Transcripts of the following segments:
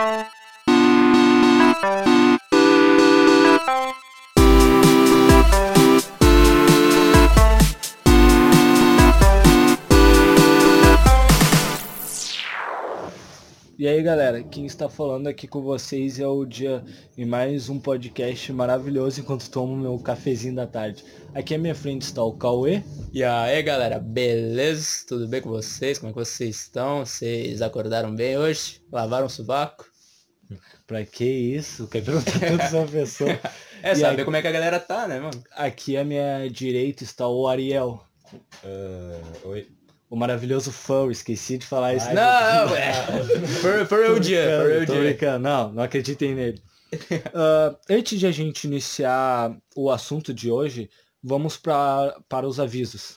E aí galera, quem está falando aqui com vocês é o Dia em mais um podcast maravilhoso enquanto tomo meu cafezinho da tarde. Aqui à minha frente está o Cauê. E aí galera, beleza? Tudo bem com vocês? Como é que vocês estão? Vocês acordaram bem hoje? Lavaram o sovaco? Pra que isso? Quer perguntar tudo sobre a pessoa? É, E saber aí- como é que a galera tá, né, mano? Aqui à minha direita está o Ariel, Ah, oi. o maravilhoso fã, esqueci de falar isso. Ai, Não, não, é. For, for Tô o dia. Não, não acreditem nele. Ah, antes de a gente iniciar o assunto de hoje, vamos pra, para os avisos.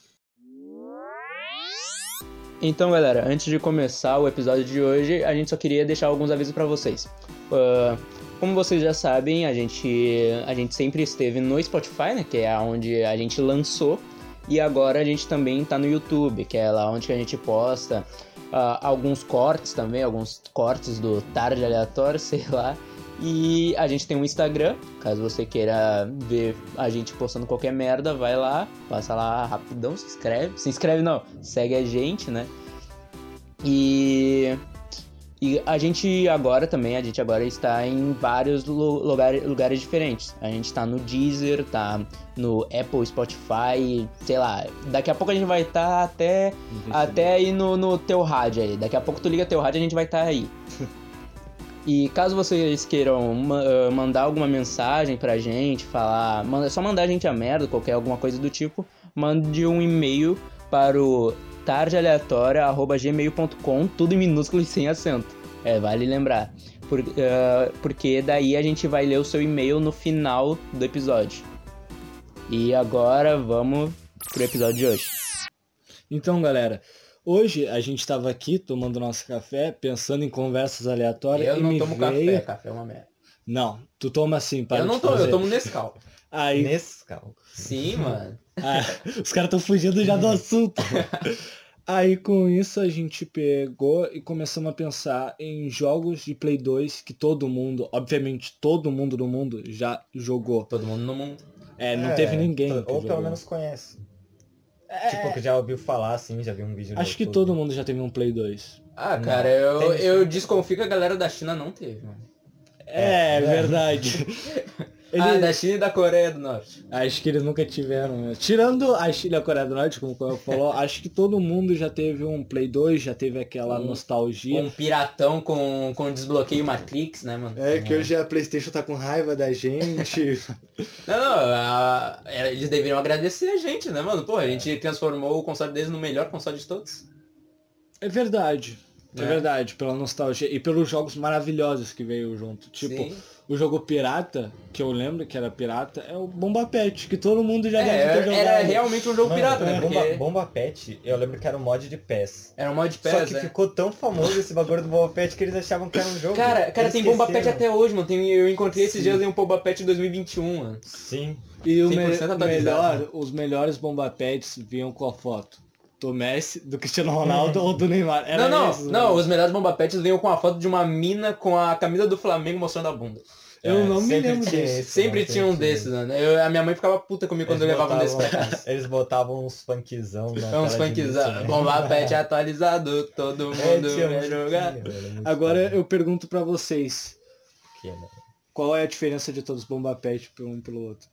Então, galera, antes de começar o episódio de hoje, a gente só queria deixar alguns avisos pra vocês. Ah, como vocês já sabem, a gente, a gente sempre esteve no Spotify, né, que é onde a gente lançou, e agora a gente também tá no YouTube, que é lá onde a gente posta ah, alguns cortes também, alguns cortes do Tarde Aleatório, sei lá. E a gente tem um Instagram, caso você queira ver a gente postando qualquer merda, vai lá, passa lá rapidão, se inscreve. Se inscreve não, segue a gente, né? E e a gente agora também, a gente agora está em vários lu- lugares, diferentes. A gente tá no Deezer, tá no Apple, Spotify, sei lá. Daqui a pouco a gente vai estar até até aí no, no teu rádio aí. Daqui a pouco tu liga teu rádio e a gente vai estar aí. E caso vocês queiram ma- ah, mandar alguma mensagem pra gente, falar, manda, é só mandar a gente a merda, qualquer alguma coisa do tipo, mande um e-mail para o tardealeatória.gmail.com, tudo em minúsculo e sem acento. É, vale lembrar. Por- ah, porque daí a gente vai ler o seu e-mail no final do episódio. E agora vamos pro episódio de hoje. Então, galera, hoje a gente estava aqui tomando nosso café, pensando em conversas aleatórias e me veio... café é uma merda. Não, tu toma assim, para eu não tomo, fazer. eu tomo Nescau. Aí, Nescau. Sim, mano. ah, os caras estão fugindo já do assunto. Aí com isso a gente pegou e começamos a pensar em jogos de Play 2 que todo mundo, obviamente todo mundo do mundo já jogou. Todo mundo no mundo. É, não teve ninguém. Ou jogou. pelo menos conhece. Tipo, que já ouviu falar assim, já viu um vídeo no Acho que todo mundo já teve um Play 2. Ah, Não, cara, eu, eu desconfio que a galera da China não teve, mano. É, É. verdade. Ah, Ele- da China e da Coreia do Norte. Acho que eles nunca tiveram. mesmo. Tirando a Chile e a Coreia do Norte, como o Coelho falou, acho que todo mundo já teve um Play 2, já teve aquela Um- nostalgia. Um piratão com, com desbloqueio Matrix, né, mano? É que hoje a Playstation tá com raiva da gente. Não, não, a- é, eles deveriam agradecer a gente, né, mano? Pô, a gente transformou o console deles no melhor console de todos. é verdade. É. É. verdade, pela nostalgia e pelos jogos maravilhosos que veio junto. Tipo, Sim. O jogo pirata, que eu lembro que era pirata, é o Bomba Pet, que todo mundo já É, deve ter jogado. era realmente um jogo Mano, pirata, né? Bomba, Porque Bomba Pet, eu lembro que era um mod de PES. era um mod de Só PES, que né? ficou tão famoso esse bagulho do Bomba Pet que eles achavam que era um jogo. Cara, cara, tem Bomba Pet até hoje, mano. Tem, eu encontrei esses Sim. dias em um Bomba Pet 2021, mano. Sim. E o 100% me- melhor, né? os melhores Bomba Pets vinham com a foto do Messi, do Cristiano Ronaldo ou do Neymar. Era não, não, esses, não, né? os melhores Bomba Pets vinham com a foto de uma mina com a camisa do Flamengo mostrando a bunda. Eu É, não me lembro tinha desse. Sempre mano, tinha um sempre desses, mano. Eu, a minha mãe ficava puta comigo quando eu Eles levava um desses pra botavam- casa. Eles botavam uns funkzão na É uns funkzão. né? Bomba Pet atualizado, todo É, mundo tinha vai jogar. velho, Agora foda. eu pergunto pra vocês, Que, né? qual é a diferença de todos os Bomba Pet por um pelo outro?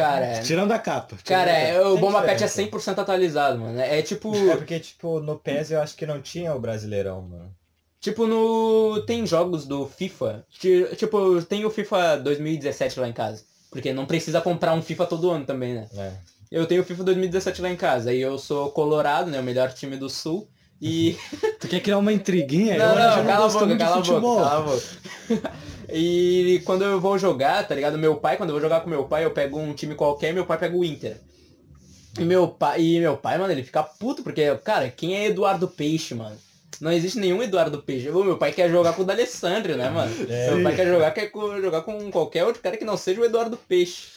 Cara, é- Tirando a capa. cara, é, o Bomba Pet é diferença. 100% atualizado, mano. É tipo, É porque, tipo, no PES eu acho que não tinha o Brasileirão, mano. tipo no tem jogos do FIFA, ti- tipo, tem o FIFA 2017 lá em casa, porque não precisa comprar um FIFA todo ano também, né? É. Eu tenho o FIFA 2017 lá em casa e eu sou colorado, né, o melhor time do sul. E Tu quer criar uma intriguinha? Não, já não, cala a boca, cala a boca, cala a boca. E quando eu vou jogar, tá ligado? Meu pai, quando eu vou jogar com meu pai, eu pego um time qualquer, meu pai pega o Inter. E meu pai, e meu pai, mano, ele fica puto, porque, cara, quem é Eduardo Peixe, mano? Não existe nenhum Eduardo Peixe. O meu pai quer jogar com o D'Alessandro, né, mano? É. meu pai quer jogar, quer jogar com qualquer outro cara que não seja o Eduardo Peixe.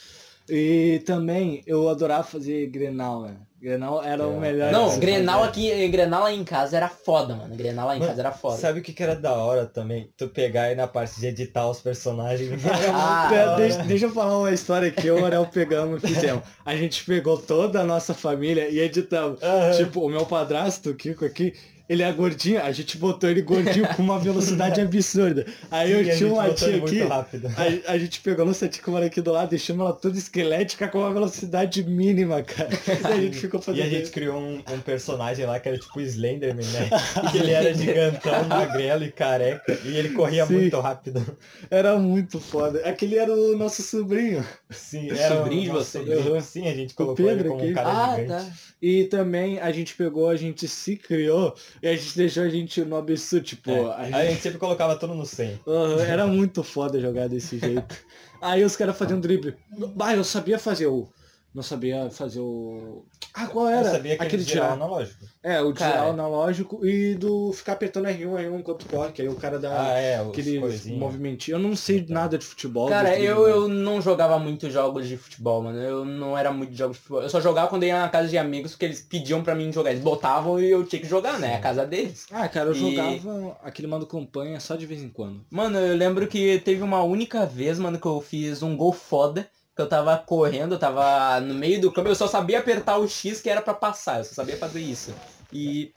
E também eu adorava fazer Grenal, né? Grenal era o É. melhor. Não, Grenal aqui, Grenal lá em casa era foda, mano. Grenal lá em Mano, casa era foda. Sabe o que, que era da hora também? Tu pegar aí na parte de editar os personagens. Ah, deixa, deixa eu falar uma história que eu e o Orel pegamos e fizemos. A gente pegou toda a nossa família e editamos. Aham. Tipo, o meu padrasto, o Kiko aqui, ele é gordinho, a gente botou ele gordinho com uma velocidade absurda. Aí Sim, a eu tinha uma botou tia aqui, rápido. a, a gente pegou nossa tia que mora aqui do lado, deixamos ela toda esquelética com uma velocidade mínima, cara. E a gente ficou E fazendo a gente isso. criou um, um personagem lá que era tipo Slenderman, né? Que ele era gigantão, magrelo e careca. E ele corria Sim. muito rápido. Era muito foda. Aquele era o nosso sobrinho. Sim, era sobrinho de. Uhum. Sim, a gente colocou Pedro ele como um aqui. cara Ah, gigante. tá. E também a gente pegou, a gente se criou e a gente deixou a gente no absurdo, tipo, É, a Aí gente a gente sempre colocava tudo no 100. Aham, era muito foda jogar desse jeito. Aí os caras faziam drible. Bah, eu sabia fazer o. Não sabia fazer o. Ah, qual Eu era? sabia que Aquele ele girava tirar. analógico. É, o Cara. analógico e do ficar apertando R1, R1 enquanto corre, que aí o cara dá Ah, é, aquele movimentinho. Eu não sei nada de futebol. Cara, eu, eu não jogava muito jogos de futebol, mano. Eu não era muito de jogos de futebol. Eu só jogava quando ia na casa de amigos, porque eles pediam pra mim jogar. Eles botavam e eu tinha que jogar, né? A casa deles. Ah, cara, eu E- jogava aquele mando campanha só de vez em quando. Mano, eu lembro que teve uma única vez, mano, que eu fiz um gol foda. Que eu tava correndo, eu tava no meio do campo, eu só sabia apertar o X que era pra passar, eu só sabia fazer isso. E,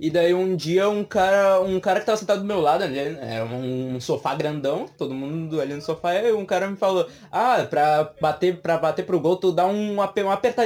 e daí um dia um cara, um cara que tava sentado do meu lado, né, era um sofá grandão, todo mundo ali no sofá, e um cara me falou, ah, pra bater, pra bater pro gol, tu dá um, ape- aperta,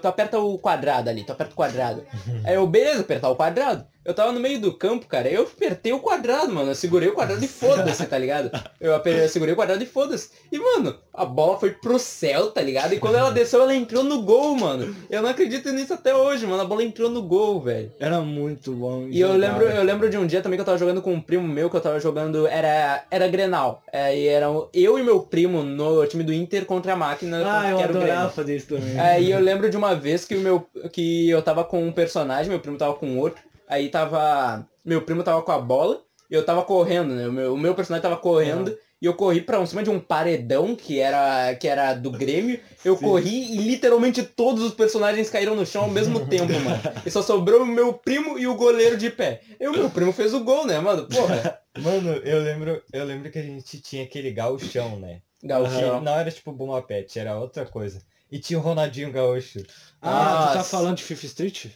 tu aperta o quadrado ali, tu aperta o quadrado. Aí eu, beleza, apertar o quadrado. Eu tava no meio do campo, cara, eu apertei o quadrado, mano. Eu segurei o quadrado e foda-se, tá ligado? Eu, aper- eu segurei o quadrado e foda-se. E, mano, a bola foi pro céu, tá ligado? E quando ela desceu, ela entrou no gol, mano. Eu não acredito nisso até hoje, mano. A bola entrou no gol, velho. Era muito bom. E eu lembro, eu lembro de um dia também que eu tava jogando com um primo meu, que eu tava jogando, era, era Grenal. É, e era eu e meu primo no time do Inter contra a máquina, Ah, eu que era o adorava fazer isso também. Aí eu lembro de uma vez que o meu que eu tava com um personagem, meu primo tava com outro. Aí tava meu primo tava com a bola e eu tava correndo, né? O meu, o meu personagem tava correndo e eu corri pra um, cima de um paredão que era que era do Grêmio. Eu Sim. corri e literalmente todos os personagens caíram no chão ao mesmo tempo, mano. E só sobrou o meu primo e o goleiro de pé. E o meu primo fez o gol, né, mano? Porra. Mano, eu lembro, eu lembro que a gente tinha aquele gauchão, né? Que Gauchão. não era tipo Buma Pet, era outra coisa. E tinha o Ronaldinho Gaúcho. Ah, tu tá Nossa. falando de Fifth Street?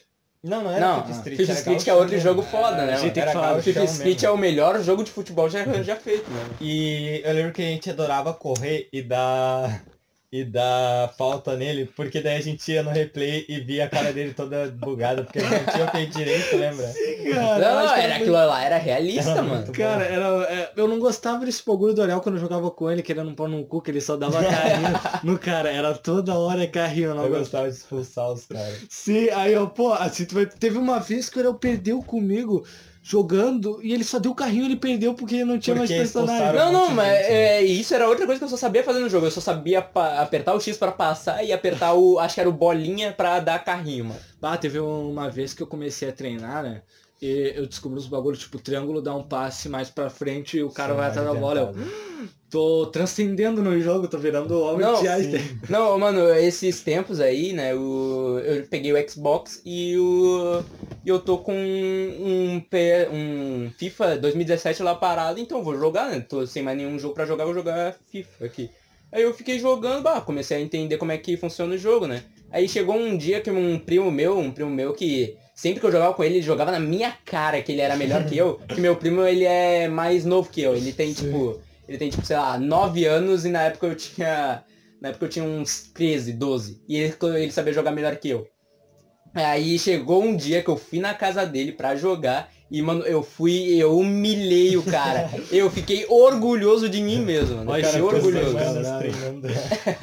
Não, não era Não, Fifth Street. Fifth era Street que é outro mesmo. jogo foda, né? a gente mano? tem que falar. Street mesmo. é o melhor jogo de futebol já, já feito, né? E eu lembro que a gente adorava correr e dar e dar falta nele, porque daí a gente ia no replay e via a cara dele toda bugada, porque ele não tinha feito direito, lembra? Cara, eu Não, que era aquilo lá, era realista, Era mano. muito Cara, era, é, eu não gostava desse bagulho do Orel quando eu jogava com ele, querendo pôr no cu, que ele só dava carrinho no cara. Era toda hora carrinho, eu não Eu gostava. gostava de expulsar os caras. Sim, aí eu, pô, assim, tu vai- teve uma vez que o Orel perdeu comigo jogando e ele só deu carrinho ele perdeu porque ele não tinha Porque mais personagem. Não, não, mas né? é, isso era outra coisa que eu só sabia fazer no jogo. Eu só sabia apertar o X pra passar e apertar o. Acho que era o bolinha pra dar carrinho, mano. Ah, teve uma vez que eu comecei a treinar, né? E eu descobri os bagulhos, tipo, o triângulo dá um passe mais pra frente e o cara Sim, vai atrás da bola. Eu. Tô transcendendo no jogo, tô virando o homem Não, de Einstein. Não, mano, esses tempos aí, né, o, eu peguei o Xbox e o. E eu tô com um, um FIFA 2017 lá parado, então vou jogar, né? Tô sem mais nenhum jogo pra jogar, vou jogar FIFA aqui. Aí eu fiquei jogando, bah, comecei a entender como é que funciona o jogo, né? Aí chegou um dia que um primo meu, um primo meu que sempre que eu jogava com ele, ele jogava na minha cara que ele era melhor que eu, que meu primo ele é mais novo que eu, ele tem tipo, ele tem tipo, sei lá, 9 anos e na época eu tinha, na época eu tinha uns 13, 12, e ele, ele sabia jogar melhor que eu. Aí chegou um dia que eu fui na casa dele pra jogar e, mano, eu fui, eu humilhei o cara. eu fiquei orgulhoso de mim mesmo, mano. Eu fiquei cara, orgulhoso.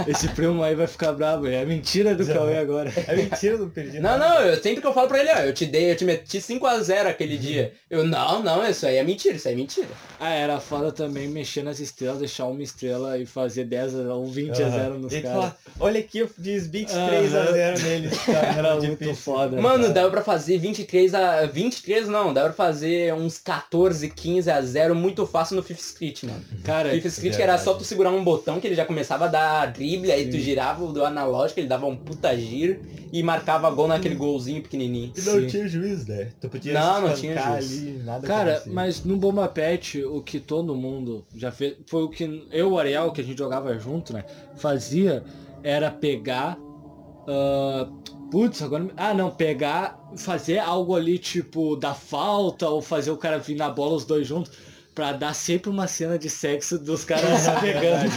Esse primo aí vai ficar bravo, é mentira do Já Cauê agora. É mentira, não perdi Não, não, eu, sempre que eu falo pra ele, ó, eu te dei, eu te meti 5x0 aquele dia. Eu, não, não, isso aí é mentira, isso aí é mentira. Ah, era foda também mexer nas estrelas, deixar uma estrela e fazer 10 ou 20 a 0 nos caras. olha aqui, eu fiz 23 a Aham. 0 neles. Cara, Era difícil. muito foda. Mano, cara. dava pra fazer 23 a. 23 não, dava pra fazer uns 14, 15 a 0 muito fácil no Fifth Street, mano. Cara, Fifth Street verdade. era só tu segurar um botão que ele já começava a dar drible, aí tu girava o do analógico, ele dava um puta giro e marcava gol naquele golzinho pequenininho. E não Sim. tinha juiz, né? Tu podia Não, não tinha juiz. ali, nada Cara, mas no Bomba Pet, o que todo mundo já fez, foi o que eu e o Ariel, que a gente jogava junto, né, fazia, era pegar, ah, putz, agora, ah não, pegar, fazer algo ali, tipo, da falta, ou fazer o cara vir na bola os dois juntos, pra dar sempre uma cena de sexo dos caras se pegando.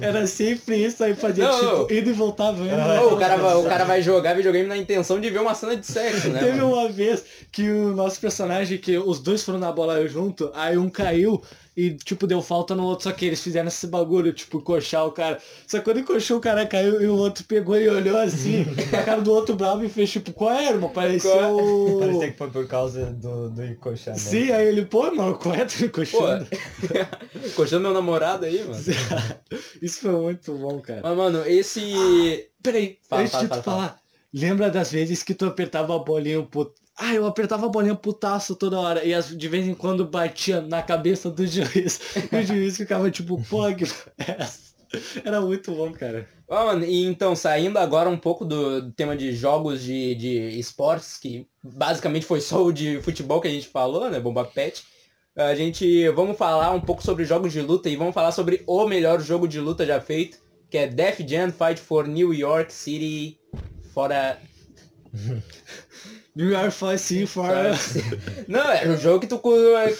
era sempre isso, aí fazia, Não, tipo, não. indo e voltava, indo voltava. o, cara vai, o cara vai jogar videogame na intenção de ver uma cena de sexo, né? Teve mano? uma vez que o nosso personagem, que os dois foram na bola junto, aí um caiu e, tipo, deu falta no outro, só que eles fizeram esse bagulho, tipo, encoxar o cara. Só que quando encoxou o cara caiu e o outro pegou e olhou assim, a cara do outro bravo e fez, tipo, qual é, irmão? Pareceu... Parecia que foi por causa do, do encoxamento. Sim, aí ele, pô, mano, qual é? Tu encoxando? Coxando meu namorado aí, mano. Isso foi muito bom, cara. Mas, mano, esse. Peraí, Fala, antes fala, de tu fala, fala. falar, lembra das vezes que tu apertava a bolinha put... Ah, eu apertava a bolinha putaço toda hora. E as- de vez em quando batia na cabeça do juiz. E o juiz ficava tipo, pô, que é essa?" Era muito bom, cara. Mano, e então, saindo agora um pouco do, do tema de jogos de, de esportes, que basicamente foi só o de futebol que a gente falou, né? Bomba Pet. A gente vamos falar um pouco sobre jogos de luta e vamos falar sobre o melhor jogo de luta já feito, que é Def Jam Fight for New York City fora. York Fight City for... Não, era um jogo que tu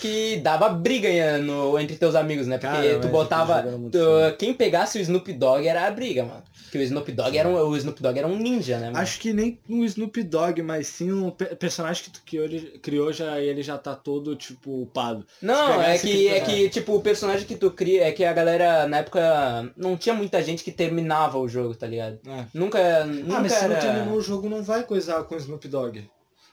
que dava briga eh, no, entre teus amigos, né? Porque Cara, tu botava. tu- quem pegasse o Snoop Dogg era a briga, mano. Porque o Snoop Dogg era um, o Snoop Dogg era um ninja, né, mano? Acho que nem o Snoop Dogg, mas sim um pe- personagem que tu criou, ele, criou já, ele já tá todo, tipo, upado. Se Não, é que, é que, tipo, o personagem que tu cria, é que a galera, na época, não tinha muita gente que terminava o jogo, tá ligado? É. Nunca, nunca Ah, mas se era... não terminou o jogo, não vai coisar com o Snoop Dogg.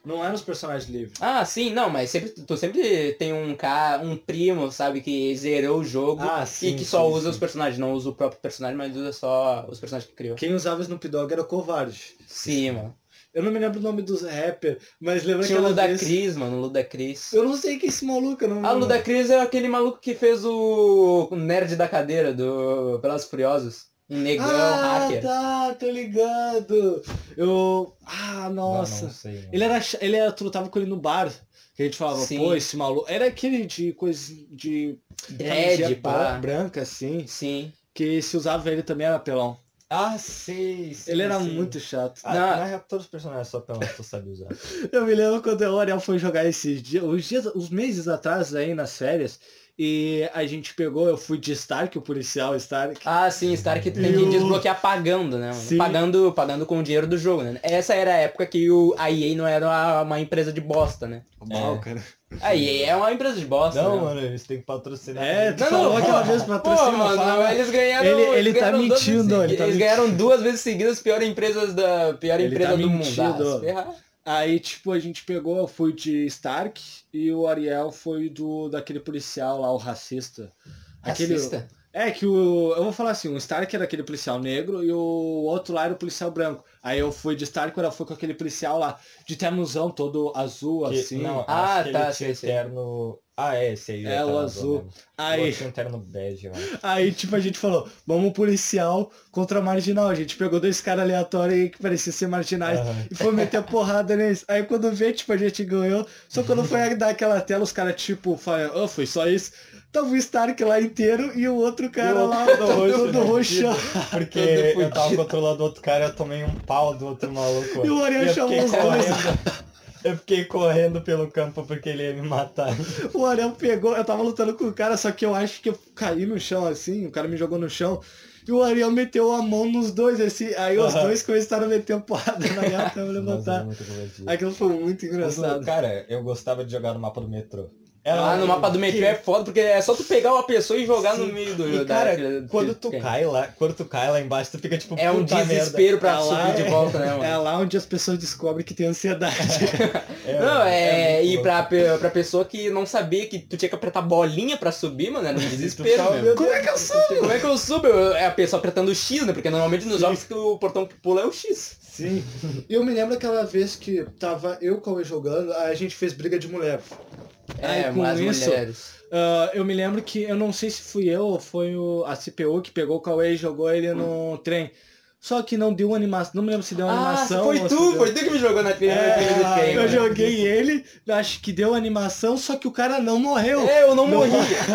Não é nos personagens livres. Ah, sim, não, mas sempre, tu sempre tem um cara, um primo, sabe, que zerou o jogo Ah, e sim, que só sim, usa sim. os personagens, não usa o próprio personagem, mas usa só os personagens que criou. Quem usava Snoop Dogg era o Covarde. Sim, mano. Eu não me lembro o nome dos rappers, mas lembra Tinha o Luda vez... Cris, mano, o Luda Cris. Eu não sei quem é esse maluco, eu não Ah, o Luda Cris é aquele maluco que fez o o nerd da cadeira do Pelas Furiosos. Um negão Ah, hacker. tá, tô ligado. Eu... Ah, Não, nossa. não sei, mano. Ele era... Ele era... Tu lutava com ele no bar. Que a gente falava, Sim. pô, esse maluco... Era aquele de coisa de... Dread, pá. branca, assim. Sim. Que se usava ele também era pelão. Ah, sei, sim, Ele era muito chato. Ah, Não. na real, todos os personagens só pelo tu sabe usar. Eu me lembro quando o Ariel foi jogar esses dias, os dias, os meses atrás aí nas férias, e a gente pegou, eu fui de Stark, o policial Stark. Ah, sim, Stark tem que o- desbloquear pagando, né? Sim. Pagando, pagando com o dinheiro do jogo, né? Essa era a época que o, a EA não era uma, uma empresa de bosta, né? Mal, cara. A EA é uma empresa de bosta, Não, né? mano, eles têm que patrocinar. É, tu Não, falou não, aquela pô, vez patrocínio, Pô, mano, fala. eles ganharam. Ele- ele eles tá ganharam duas vezes mentindo, ele segui- tá Eles mentindo. ganharam duas vezes seguidas pior empresas da pior Ele empresa tá do mundo. mentindo. Ah, se ferrar. Aí, tipo, a gente pegou, eu fui de Stark, e o Ariel foi do daquele policial lá, o racista. Aquele, Racista? É que o. Eu vou falar assim, o Stark era aquele policial negro e o outro lá era o policial branco. Aí eu fui de Stark, ela foi com aquele policial lá, de ternozão todo azul, Que- assim. Não, Ah, tá, sei, sei. terno... Ah, é, esse aí. É, o azul. Aí, um terno bege, mano. aí, tipo, a gente falou, vamos policial contra marginal. A gente pegou dois caras aleatórios aí que pareciam ser marginais Aham. e foi meter a porrada neles. Aí quando vê, tipo, a gente ganhou. Só quando foi dar aquela tela, os caras, tipo, falam, oh, foi só isso. Tava o Stark lá inteiro e o outro cara o lá outro do roxo, do, do né? roxão. Porque Todo eu tava controlando o outro cara, eu tomei um pau do outro maluco. E o Ariel eu chamou os dois. Eu fiquei correndo pelo campo porque ele ia me matar. O Ariel pegou, eu tava lutando com o cara, só que eu acho que eu caí no chão assim, o cara me jogou no chão. E o Ariel meteu a mão nos dois, assim, aí os Aham. dois começaram a meter porrada na minha pra eu Nossa, levantar. é. Aquilo foi muito engraçado. Cara, eu gostava de jogar no mapa do metrô. Ah, no mapa do metrô é foda, porque é só tu pegar uma pessoa e jogar no Sim. meio do E, da- cara, daquele- quando tu cai lá, quando tu cai lá embaixo, tu fica tipo, É um puta merda. desespero pra É lá- subir de volta, né, mano? É lá onde as pessoas descobrem que tem ansiedade. É, Não, é, muito e pra, pra pessoa que não sabia que tu tinha que apertar bolinha pra subir, mano, era um desespero, meu Como é que eu subo? Como é que eu subo? É a pessoa apertando o X, né? Porque normalmente nos jogos que o portão que pula é o X. Sim. E eu me lembro aquela vez que tava eu Cauê jogando, a gente fez briga de mulher. É, Ai, com as isso, mulheres. Ah, eu me lembro que, eu não sei se fui eu ou foi o, a CPU que pegou o Cauê e jogou ele no trem. Só que não deu animação, não me lembro se deu Ah, animação. foi tu, deu- foi tu que me jogou na trilha É, do eu mano. joguei ele, acho que deu animação, só que o cara não morreu. É, eu não Não. morri.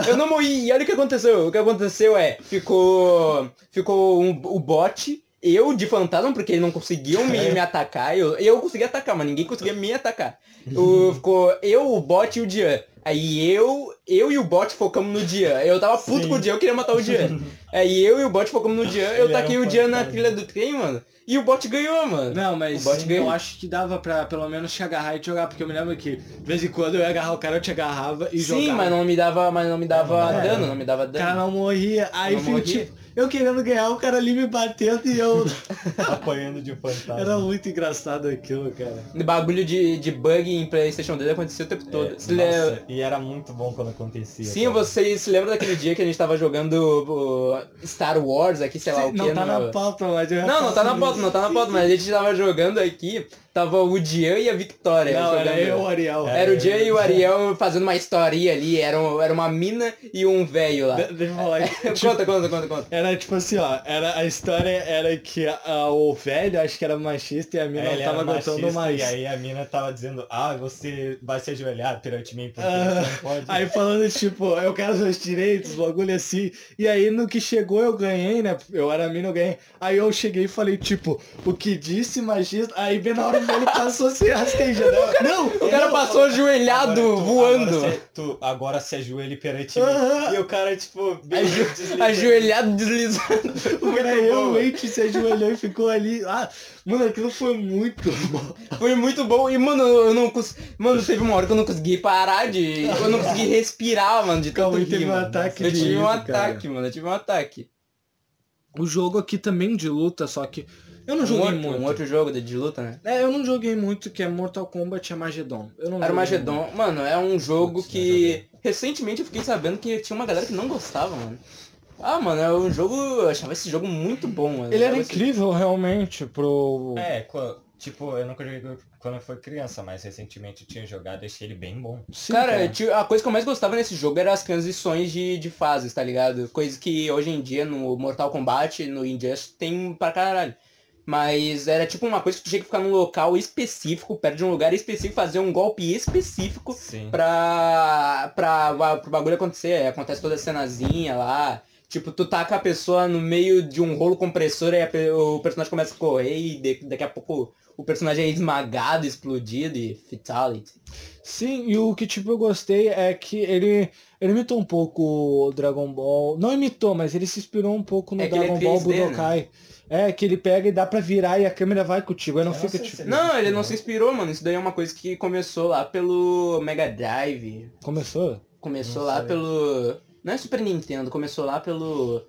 Eu não morri. E olha o que aconteceu. O que aconteceu é, ficou. Ficou um, o bot, eu de fantasma, porque eles não conseguiam me, me atacar. Eu, eu consegui atacar, mas ninguém conseguia me atacar. O, ficou eu, o bot e o Dian. Aí eu, eu e o bot focamos no Dian. Eu tava puto Sim. com o Dian, eu queria matar o Dian. Aí eu e o bot focamos no Dian, eu Ele taquei um o Dian na trilha do trem, mano. E o bot ganhou, mano. Não, mas O bot eu ganhou. acho que dava pra pelo menos te agarrar e te jogar, porque eu me lembro que de vez em quando eu ia agarrar o cara, eu te agarrava e jogava. Sim, mas não me dava, mas não me dava É, dano, não me dava O cara dano. não morria. Aí Não fica morria. tipo, eu querendo ganhar, o cara ali me batendo e eu. apanhando de fantasma. Era muito engraçado aquilo, cara. Bagulho de, de bug em Playstation 2 acontecia o tempo É, todo. Nossa, le- E era muito bom quando acontecia. Sim, cara. vocês se lembram daquele dia que a gente tava jogando o Star Wars aqui, sei lá o que. não tá no... na pauta, mas eu Não, não tá na pauta, não tá na pauta, mas a gente tava jogando aqui, tava o Dian e a Victoria. Não, jogando. era eu e o Ariel. É. Era o Dian e o Ariel fazendo uma historinha ali, era, um- era uma mina e um velho lá. De- Deixa eu falar aqui. conta, conta, conta, conta. Era tipo assim, ó, era, a história era que a- o velho, acho que era machista e a mina Aí ele não tava era aguentando mais. E aí a mina tava dizendo, ah, você vai se ajoelhar perante mim porque Ah, não pode. Aí falando, tipo, eu quero os meus direitos, bagulho assim. E aí no que chegou eu ganhei, né? Eu era mina, eu ganhei. Aí eu cheguei e falei, tipo, o que disse machista. Aí bem na hora o velho passou sem rasteja, né? Não! O cara passou ajoelhado, Agora tu- voando. Agora, se, tu, agora se ajoelhe perante mim. E o cara, tipo, Aju- deslizando. Ajoelhado, deslizando. O cara realmente se ajoelhou e ficou ali. Ah, mano, aquilo foi muito bom. Foi muito bom. E, mano, eu não consegui. Mano, teve uma hora que eu não consegui parar de. Eu não consegui respirar, mano, de tanto Calma rir, teve um ataque Eu tive um cara. ataque, mano. Eu tive um ataque. O jogo aqui também de luta, só que eu não joguei um, outro, muito. um outro jogo de, de luta, né? É, eu não joguei muito, que é Mortal Kombat Armageddon. Eu não Era o joguei Magedon. Mano, é um jogo Putz, que. Recentemente eu fiquei sabendo que tinha uma galera que não gostava, mano. Ah, mano, é um jogo. Eu achava esse jogo muito bom, mano. Ele era esse- incrível realmente pro. É, tipo, eu nunca joguei quando eu fui criança, mas recentemente eu tinha jogado e achei ele bem bom. Sim, Cara, a coisa que eu mais gostava nesse jogo era as transições de, de fases, tá ligado? Coisa que hoje em dia no Mortal Kombat, no Injustice, tem pra caralho. Mas era tipo uma coisa que tu tinha que ficar num local específico, perto de um lugar específico, fazer um golpe específico Sim. pra, pra, pra, pro bagulho acontecer. Acontece toda a cenazinha lá. Tipo, tu taca a pessoa no meio de um rolo compressor e a o personagem começa a correr e de- daqui a pouco o personagem é esmagado, explodido e fatality. Sim, e o que tipo eu gostei é que ele, ele imitou um pouco o Dragon Ball. Não imitou, mas ele se inspirou um pouco no É que ele é Dragon Ball 3D, né? É, que ele pega e dá pra virar e a câmera vai contigo. Aí não Eu não fica sei tipo. Não, ele não se inspirou, mano. Isso daí é uma coisa que começou lá pelo Mega Drive. Começou? Começou Não lá sei. pelo. Não é Super Nintendo, começou lá pelo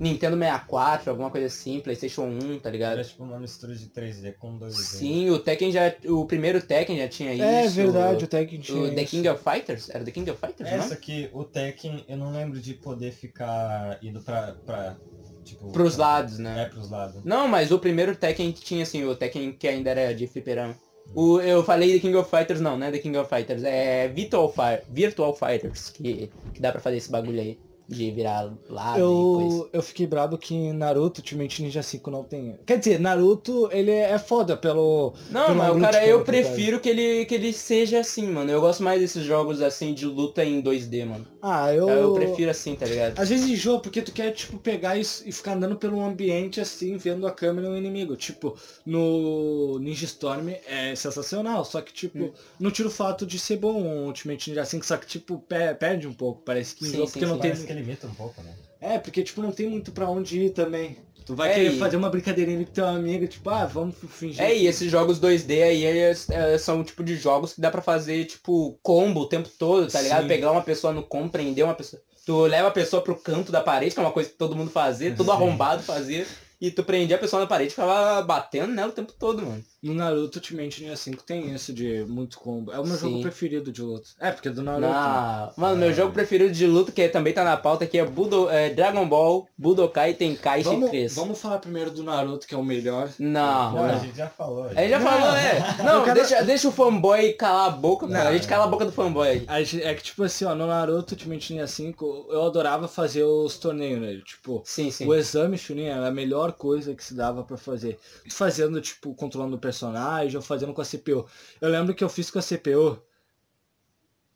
Nintendo 64, alguma coisa assim, Playstation 1, tá ligado? Era tipo uma mistura de 3D com 2D. Sim, o Tekken já. O primeiro Tekken já tinha isso. É verdade, o Tekken tinha O The isso. King of Fighters? Era The King of Fighters, É, não? só que o Tekken, eu não lembro de poder ficar indo pra, pra tipo... Pros pra- lados, né? É, pros lados. Não, mas o primeiro Tekken que tinha assim, o Tekken que ainda era de fliperama. O, eu falei The King of Fighters, não, não é The King of Fighters, é Virtual, Fi Virtual Fighters, que, que dá pra fazer esse bagulho aí, de virar e coisa. Eu, eu fiquei brabo que Naruto Ultimate Ninja 5 não tem. Quer dizer, Naruto, ele é foda pelo. Não, pelo mas o cara, eu cara. prefiro que ele, que ele seja assim, mano. Eu gosto mais desses jogos assim de luta em 2D, mano. Ah, eu. Eu, prefiro assim, tá ligado? Às vezes enjoa porque tu quer, tipo, pegar e, e ficar andando pelo ambiente assim, vendo a câmera e o inimigo. Tipo, no Ninja Storm é sensacional, só que, tipo, Hum. não tira o fato de ser bom o Ultimate Ninja 5, só que, tipo, pe- perde um pouco, parece que Sim, enjoa, sim, porque não sim. tem. Limita um pouco, né? É, porque, tipo, não tem muito pra onde ir também. Tu vai É, querer e- fazer uma brincadeirinha com teu amigo, tipo, ah, vamos fingir. É, e esses jogos 2D aí eles, é, são o tipo de jogos que dá pra fazer, tipo, combo o tempo todo, tá ligado? Sim. Pegar uma pessoa no combo, prender uma pessoa. Tu leva a pessoa pro canto da parede, que é uma coisa que todo mundo fazia, todo Sim. arrombado fazia, e tu prendia a pessoa na parede e ficava batendo nela o tempo todo, mano. No Naruto Ultimate Ninja 5 tem isso de muito combo. É o meu Sim. jogo preferido de luta. É, porque é do Naruto. Não. Mano, meu jogo preferido de luta, que também tá na pauta, que é, Budo, é Dragon Ball Budokai Tenkaichi Vamos, 3. vamos falar primeiro do Naruto, que é o melhor. Não, Não, a não. gente já falou. A gente já Não. falou, é. Não, Eu quero- deixa, deixa o fanboy calar a boca, Não. A gente cala a boca do fanboy. A gente- É que, tipo assim, ó, no Naruto Ultimate Ninja 5, eu adorava fazer os torneios nele. Tipo, Sim, sim. o exame Chunin era a melhor coisa que se dava pra fazer. Fazendo, tipo, controlando o personagem ou fazendo com a CPU. Eu lembro que eu fiz com a CPU.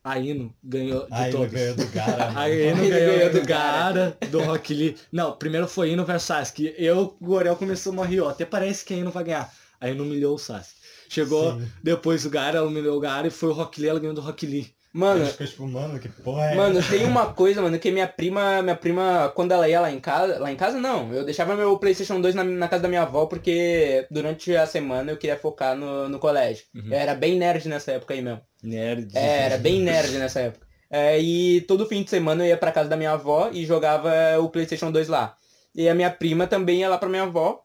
A Ino ganhou de Aí ele todos. ganhou do cara. A Ino Ele ganhou, ganhou do Gara, do Rock Lee. Não, primeiro foi Ino versus Sasuke. Eu, o Gorel começou a morrer, ó. Até parece que a Ino vai ganhar. A Ino humilhou o Sasuke. Chegou Sim. depois o Gara, ela humilhou o Gara e foi o Rock Lee, ela ganhou do Rock Lee. Mano, tipo, mano, que porra é Mano, essa? tem uma coisa, mano, que minha prima, minha prima, quando ela ia lá em casa, lá em casa não, eu deixava meu Playstation 2 na, na casa da minha avó porque durante a semana eu queria focar no, no colégio. Eu era bem nerd nessa época aí mesmo. Nerd. É, era bem nerd nessa época. É, e todo fim de semana eu ia pra casa da minha avó e jogava o Playstation 2 lá. E a minha prima também ia lá pra minha avó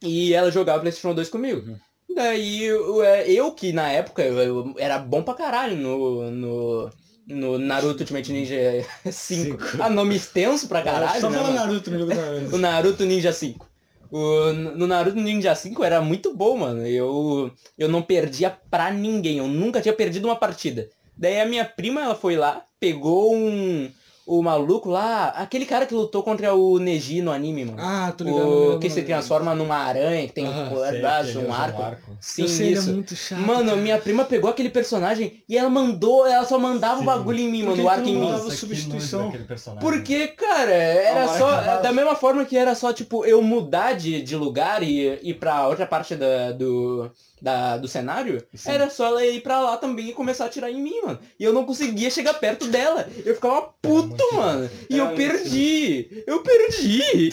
e ela jogava o Playstation 2 comigo. Daí eu, é, eu que na época eu, era bom pra caralho no, no, no Naruto Ultimate Ninja 5. Ah, nome extenso pra caralho, Só né, fala mano? Naruto no Naruto. o Naruto Ninja 5. O, no Naruto Ninja 5 era muito bom, mano. Eu, eu não perdia pra ninguém. Eu nunca tinha perdido uma partida. Daí a minha prima, ela foi lá, pegou um... O maluco lá, aquele cara que lutou contra o Neji no anime, mano. Ah, tô ligado. o não, que não, se transforma numa aranha, que tem Aham, um braço, ele um usa arco. Sim, Eu sei, ele é isso. muito chato. Mano, cara. minha prima pegou aquele personagem e ela mandou, ela só mandava o bagulho em mim, mano, o arco em mim. que substituição? Porque, cara, era só. Da mesma forma que era só, tipo, eu mudar de, de lugar e ir pra outra parte da, do, da, do cenário, Sim. era só ela ir pra lá também e começar a atirar em mim, mano. E eu não conseguia chegar perto dela. Eu ficava puto, mano. E eu perdi. Eu perdi.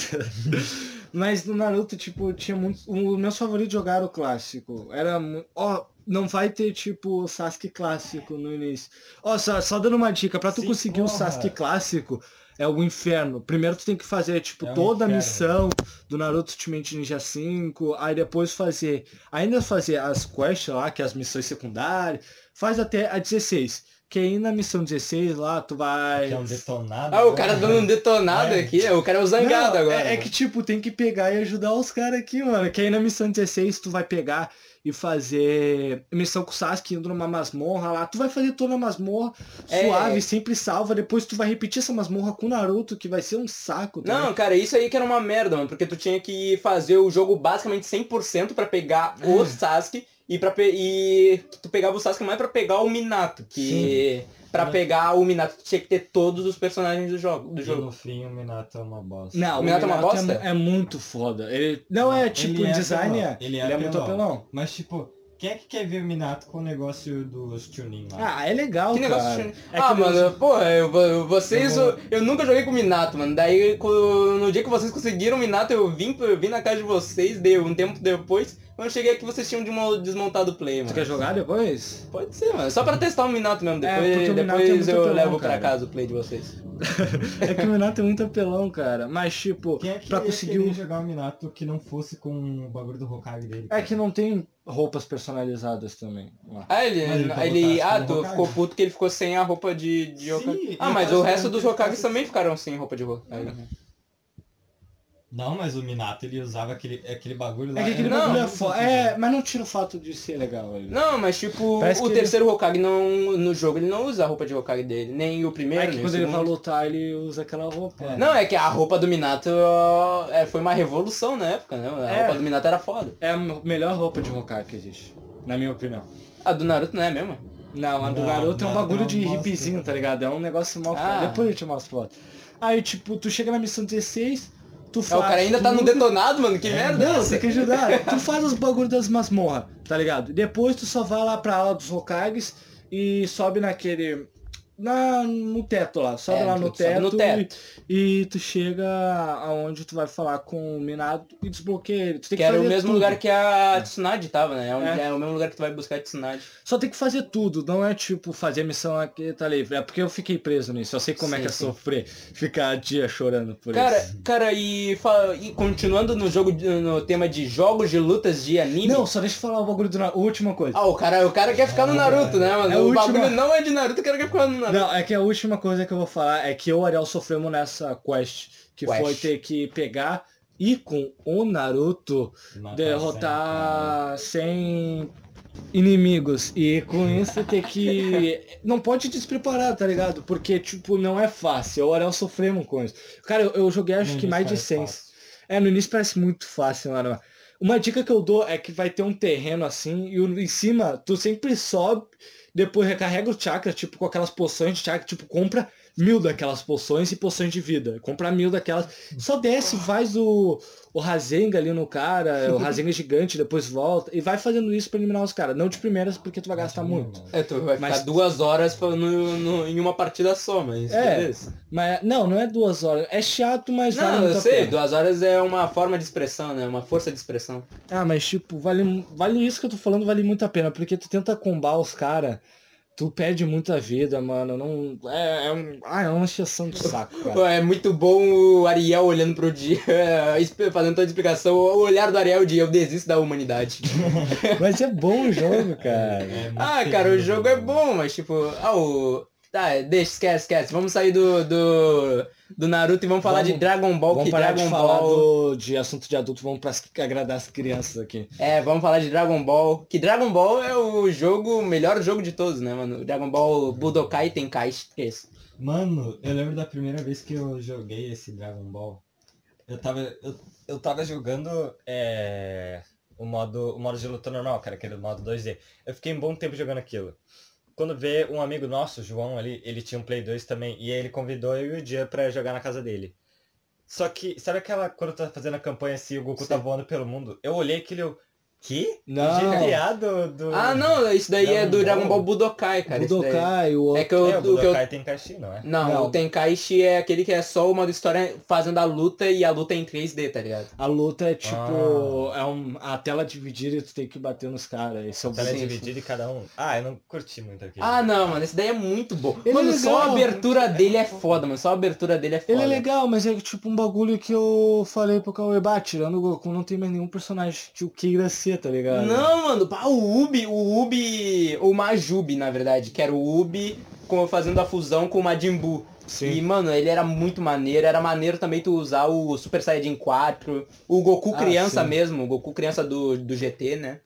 Mas no Naruto, tipo, tinha muito. O meu favorito jogar era o clássico. Era. Ó, não vai ter, tipo, o Sasuke clássico no início. Ó, só, só dando uma dica, pra tu Sim, conseguir o porra. Sasuke clássico, é o inferno. Primeiro tu tem que fazer, tipo, É toda a missão do Naruto Ultimate Ninja 5, aí depois fazer. Ainda fazer as quests lá, que é as missões secundárias, faz até a 16. Que aí na missão 16 lá, tu vai. Que é um detonado. Ah, o né? cara dando um detonado É. aqui, o cara é o zangado Não, agora. É, é que, tipo, tem que pegar e ajudar os caras aqui, mano. Que aí na missão 16 tu vai pegar e fazer missão com o Sasuke indo numa masmorra lá. Tu vai fazer toda a masmorra É. suave, sempre salva. Depois tu vai repetir essa masmorra com o Naruto, que vai ser um saco. tá? Não, cara, isso aí que era uma merda, mano, porque tu tinha que fazer o jogo basicamente 100% pra pegar É. o Sasuke e para e tu pegava o Sasuke mais pra pegar o Minato, que Pra pegar o Minato tu tinha que ter todos os personagens do jogo, do E jogo. no fim o Minato é uma bosta. Não, O Minato é uma bosta? mu- É, muito foda. Ele não é tipo Ele é design, apelão, é. ele é Ele é muito apelão. Mas tipo, quem é que quer ver o Minato com o negócio dos Chunin lá? Ah, é legal, Que negócio cara. de- É ah, que eles- mano, porra, eu, eu- vocês. Eu Eu, vou- eu nunca joguei com o Minato, mano. Daí no dia que vocês conseguiram o Minato, eu vim, eu vim na casa de vocês, deu um tempo depois. Quando eu cheguei aqui, vocês tinham demo- desmontado o play, mano. quer jogar depois? Pode ser, mano. Só pra testar o Minato mesmo. É, Depois, porque o Minato é depois muito eu apelão, levo pra cara. casa o play de vocês. É que o Minato é muito apelão, cara. Mas, tipo, Quem é que pra ia conseguir jogar o Minato que não fosse com o bagulho do Hokage dele? É que não tem roupas personalizadas também. lá. Ah, ele. Mas ele tá ele ah, tu ficou puto que ele ficou sem a roupa de, de Sim, Hokage. Ah, eu mas o resto dos Hokages também ficaram sem roupa de Hokage. Não, mas o Minato ele usava aquele, aquele bagulho lá. É que aquele Não, bagulho é foda. sentido. É, mas não tira o fato de ser legal ele. Não, mas tipo, Parece o que ele- terceiro Hokage não. No jogo ele não usa a roupa de Hokage dele. Nem o primeiro, É que nem o quando ele vai lutar, ele usa aquela roupa. É. Não, é que a roupa do Minato é, foi uma revolução na época, né? A É. roupa do Minato era foda. É a melhor roupa de Hokage que existe. Na minha opinião. A do Naruto não é mesmo? Não, a do Não, Naruto é um não, bagulho não, de hippiezinho, tá ligado? É um negócio mal Ah. foda. Depois eu te mostro foto. Aí, tipo, tu chega na missão 16, tu É, faz. o cara ainda tá no tudo- detonado, mano. Que merda. é Não, essa? tem que ajudar. tu faz os bagulhos das masmorra, tá ligado? Depois tu só vai lá pra aula dos Hokages e sobe naquele. Na, no teto lá. Sobe É, lá no teto, no teto. E, e tu chega aonde tu vai falar com o Minado e desbloqueia ele. Tu tem Que que, era o mesmo tudo. lugar que a Tsunade tava, né? É, É. é o mesmo lugar que tu vai buscar a Tsunade. Só tem que fazer tudo, não é tipo fazer a missão aqui, tá livre. É porque eu fiquei preso nisso. Eu sei como é Sim, que é sim. sofrer, ficar dia chorando por Cara, isso. cara, e, e continuando no jogo, no tema de jogos de lutas de anime. Não, só deixa eu falar o bagulho do Naruto. Última coisa. Ah, o cara, o cara quer ficar no Naruto, né, mano? É o última- bagulho não é de Naruto, o cara quer ficar no Naruto. Não, é que a última coisa que eu vou falar é que eu e o Ariel sofremos nessa quest, que Quest. foi ter que pegar e com o Naruto Matar derrotar 100 inimigos. E com isso ter que. Não pode despreparar, tá ligado? Porque, tipo, não é fácil. Eu e o Ariel sofremos com isso. Cara, eu, eu joguei acho No que mais de parece 100. fácil. É, no início parece muito fácil, mano. Uma dica que eu dou é que vai ter um terreno assim e em cima tu sempre sobe, depois recarrega o chakra, tipo com aquelas poções de chakra, tipo compra mil daquelas poções e poções de vida. Compra mil daquelas. Só desce, faz o, o Rasenga ali no cara, o Rasenga gigante, depois volta. E vai fazendo isso pra eliminar os caras. Não de primeiras porque tu vai gastar muito. É, tu vai Mas- ficar duas horas no, no- em uma partida só, mas É. beleza. Mas não, não é duas horas. É chato, mas vale Não, muito eu sei, pena. duas horas é uma forma de expressão, né? Uma força de expressão. Ah, mas tipo, vale, vale isso que eu tô falando, vale muito a pena, porque tu tenta combar os caras, tu perde muita vida, mano. Não. É, é um. Ah, é uma encheção de saco, cara. É muito bom o Ariel olhando pro dia, fazendo toda a explicação, o olhar do Ariel de eu desisto da humanidade. Mas é bom o jogo, cara. É ah, cara, o jogo é bom, mas tipo, ah, o... Tá, deixa, esquece, esquece. Vamos sair do, do, do Naruto e vamos falar Vamos- de Dragon Ball, Vamos que parar Dragon de falar Ball... do, de assunto de adulto, vamos pra agradar as crianças aqui. É, vamos falar de Dragon Ball. Que Dragon Ball é o jogo, o melhor jogo de todos, né, mano? Dragon Ball Budokai Tenkaichi 3. Mano, eu lembro da primeira vez que eu joguei esse Dragon Ball. Eu tava, eu, eu tava jogando é, o, modo, o modo de luta normal, cara, aquele modo 2D. Eu fiquei um bom tempo jogando aquilo. Quando vê um amigo nosso, João, ali, ele tinha um Play 2 também, e aí ele convidou eu e o Dia pra jogar na casa dele. Só que, sabe aquela, quando tá fazendo a campanha assim, o Goku tá Sim. voando pelo mundo? Eu olhei aquele, eu, que? Não. O GBA do, do... Ah, não, isso daí é Dragon do. Dragon Ball Budokai, cara. Budokai, o É que eu, É, o o que eu Budokai tem caixinha, não é? Não, Não. o Tenkaichi é aquele que é só o modo história fazendo a luta e a luta é em 3D, tá ligado? A luta é tipo. Ah. É um, a tela dividida e tu tem que bater nos caras. Esse é o Tela Sim, sim. dividida e cada um. Ah, eu não curti muito aqui. Ah, não, mano, esse daí é muito bom. Ele mano, é só a abertura dele é foda, mano. Só a abertura dele é foda. Ele é legal, mas é tipo um bagulho que eu falei pro Cauê, bah, tirando o Goku, não tem mais nenhum personagem que eu queira ser, tá ligado? Não, mano, pá, o Ubi, o Ubi, o Majubi, na verdade, que era o Ubi fazendo a fusão com o Majin Buu. Sim. E, mano, ele era muito maneiro, era maneiro também tu usar o Super Saiyajin 4, o Goku Ah, criança sim. mesmo, o Goku criança do, do GT, né?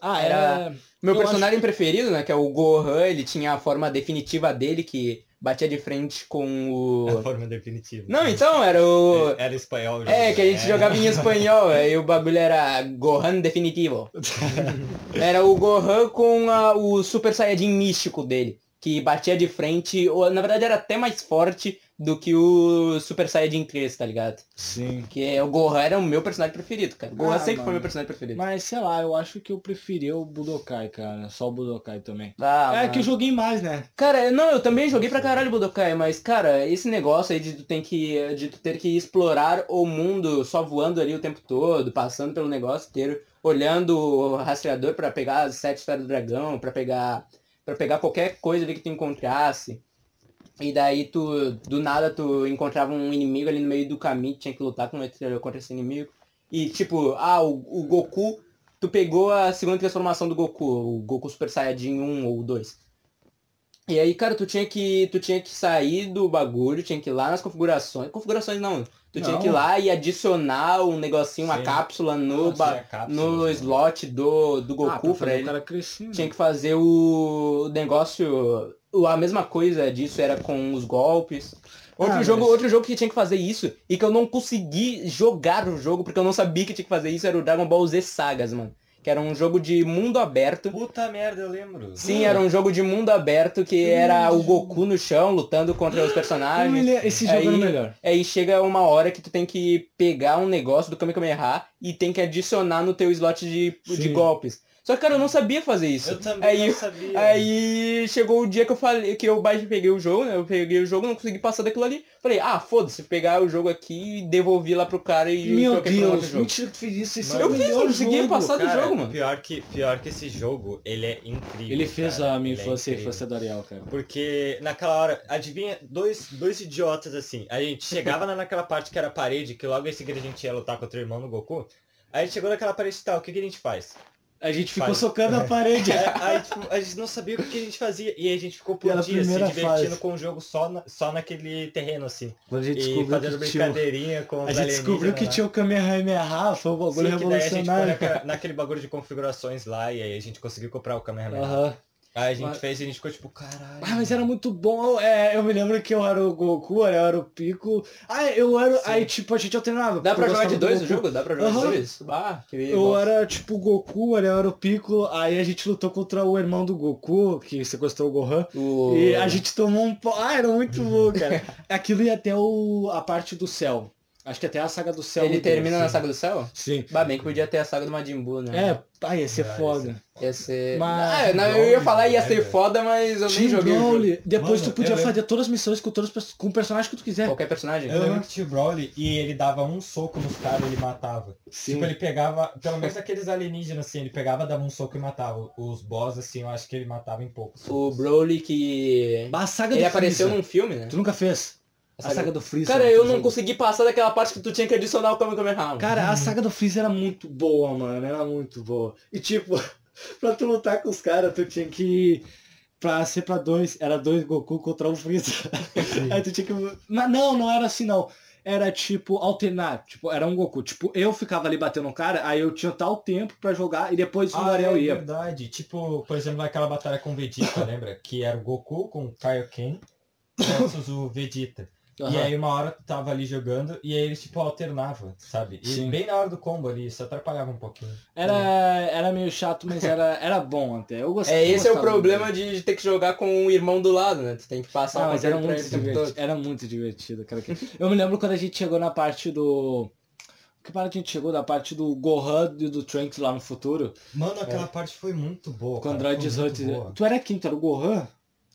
Ah, Era- era. Meu Eu personagem preferido, né, que é o Gohan, ele tinha a forma definitiva dele, que batia de frente com A o... forma definitiva. Não, então, era o... Era espanhol. É, que a gente jogava em espanhol, aí o bagulho era Gohan definitivo. Era o Gohan com a- o Super Saiyajin místico dele, que batia de frente, ou, na verdade era até mais forte do que o Super Saiyajin 3, tá ligado? Sim. Que é, o Gohan era o meu personagem preferido, cara. O Gohan Ah, sempre mano. foi meu personagem preferido. Mas sei lá, eu acho que eu preferi o Budokai, cara. Só o Budokai também. Ah, é mano. que eu joguei mais, né? Cara, não, eu também joguei pra caralho Budokai, mas, cara, esse negócio aí de tu, tem que, de tu ter que explorar o mundo só voando ali o tempo todo, passando pelo negócio inteiro, olhando o rastreador pra pegar as sete esferas do dragão, pra pegar para pegar qualquer coisa ali que tu encontrasse. E daí tu, do nada, tu encontrava um inimigo ali no meio do caminho, tinha que lutar contra esse inimigo. E tipo, ah, o, o Goku, tu pegou a segunda transformação do Goku, o Goku Super Saiyajin 1 ou 2. E aí, cara, tu tinha que tu tinha que sair do bagulho, tinha que ir lá nas configurações. Configurações não. Tu tinha Não. que ir lá e adicionar um negocinho, uma Sim. cápsula no, Ah, ba- tinha cápsulas, no né? slot do, do ah, Goku pra pra ele. cara crescer. Tinha que fazer o negócio. A mesma coisa disso era com os golpes. Outro, Ah, jogo, mas- outro jogo que tinha que fazer isso e que eu não consegui jogar o jogo porque eu não sabia que tinha que fazer isso era o Dragon Ball Z Sagas, mano. Que era um jogo de mundo aberto. Puta merda, eu lembro. Sim, era um jogo de mundo aberto que era o Goku no chão lutando contra os personagens. Esse jogo era Aí- melhor. Aí chega uma hora que tu tem que pegar um negócio do Kamehameha e tem que adicionar no teu slot de, de golpes. Só que, cara, eu não sabia fazer isso. Eu também Aí não eu- sabia. Aí chegou o dia que eu falei que eu baixei, peguei o jogo, né? Eu peguei o jogo, não consegui passar daquilo ali. Falei, ah, foda-se, pegar o jogo aqui e devolvi lá pro cara e Meu Deus, jogo. mentira que fez isso. Esse Mano, é Eu fiz, eu consegui jogo. passar do Cara, jogo, mano. Pior que, pior que esse jogo, ele é incrível. Ele fez cara. a minha Ele é infância e a incrível. infância do Ariel, cara. Porque naquela hora, adivinha, dois, dois idiotas assim. A gente chegava na- naquela parte que era a parede, que logo em seguida a gente ia lutar contra o irmão do Goku. Aí chegou naquela parede e tal, o que, que a gente faz? A gente ficou socando a parede. É, aí tipo, a gente não sabia o que, a gente fazia. E aí a gente ficou por a dia se divertindo fase. com o jogo só, na- só naquele terreno, assim. Quando a gente E fazendo que tinha... brincadeirinha com A gente descobriu que alienígenas tinha o Kamehameha, foi um lá. bagulho Sim, que daí a gente foi revolucionário. naquele bagulho de configurações lá e aí a gente conseguiu comprar o Kamehameha. Aham. Aí a gente Mas- fez e a gente ficou tipo, caralho. Ah, mas era muito bom. É, eu me lembro que eu era o Goku, eu era o Pico. Ah, eu era. Aí, tipo, a gente alternava. Dá Eu pra jogar de do dois o Goku. jogo? Dá pra jogar de Aham. dois? Ah, que Eu era tipo o Goku, ele era o Pico, aí a gente lutou contra o irmão do Goku, que sequestrou o Gohan. O... E a gente tomou um pau. Ah, era muito bom, cara. Aquilo ia até o... a parte do céu. Acho que até a saga do céu. Ele termina Deus, na saga do céu? Sim. Bah, bem que podia ter a saga do Majin Buu, né? É, ah, ia ser Ah, foda. Ia ser... Mas- Ah, não, eu ia falar ia ser foda, mas eu nem Team joguei. Broly. Depois Mano, tu podia fazer todas as missões com, todos, os com o personagem que tu quiser. Qualquer personagem? Eu lembro que tinha o Broly e ele dava um soco nos caras e ele matava. Sim. Tipo, ele pegava, pelo menos aqueles alienígenas assim, ele pegava, dava um soco e matava. Os boss, assim, eu acho que ele matava em poucos. O Broly que... A saga Ele do apareceu Freeza. num filme, né? Tu nunca fez? A saga- saga do Freeza. Cara, eu do não jogo. consegui passar daquela parte que tu tinha que adicionar o Kamehameha. Cara, a saga do Freeza era muito boa, mano. Era muito boa. E tipo, pra tu lutar com os caras, tu tinha que. Pra ser pra dois, era dois Goku contra um Freeza. Aí tu tinha que. Mas não, não era assim não. Era tipo alternar. Tipo, era um Goku. Tipo, eu ficava ali batendo no cara, aí eu tinha tal tempo pra jogar e depois o Ah, Ariel é ia. verdade. Tipo, por exemplo, naquela batalha com o Vegeta, lembra? Que era o Goku com o Kaioken versus o Vegeta. E Aham. aí uma hora tu tava ali jogando e aí eles tipo alternavam, sabe? E Sim. bem na hora do combo ali, isso atrapalhava um pouquinho. Era, era meio chato, mas era, era bom até. Eu gostava. É, esse é o problema de, de ter que jogar com o irmão do lado, né? Tu tem que passar Ah, mas era muito divertido. Era muito divertido, cara. Eu me lembro quando a gente chegou na parte do. Que parte a gente chegou? Da parte do Gohan e do Trunks lá no futuro. Mano, aquela parte foi muito boa. Com o cara, Android foi muito 18. boa. Tu era quem? Tu era o Gohan?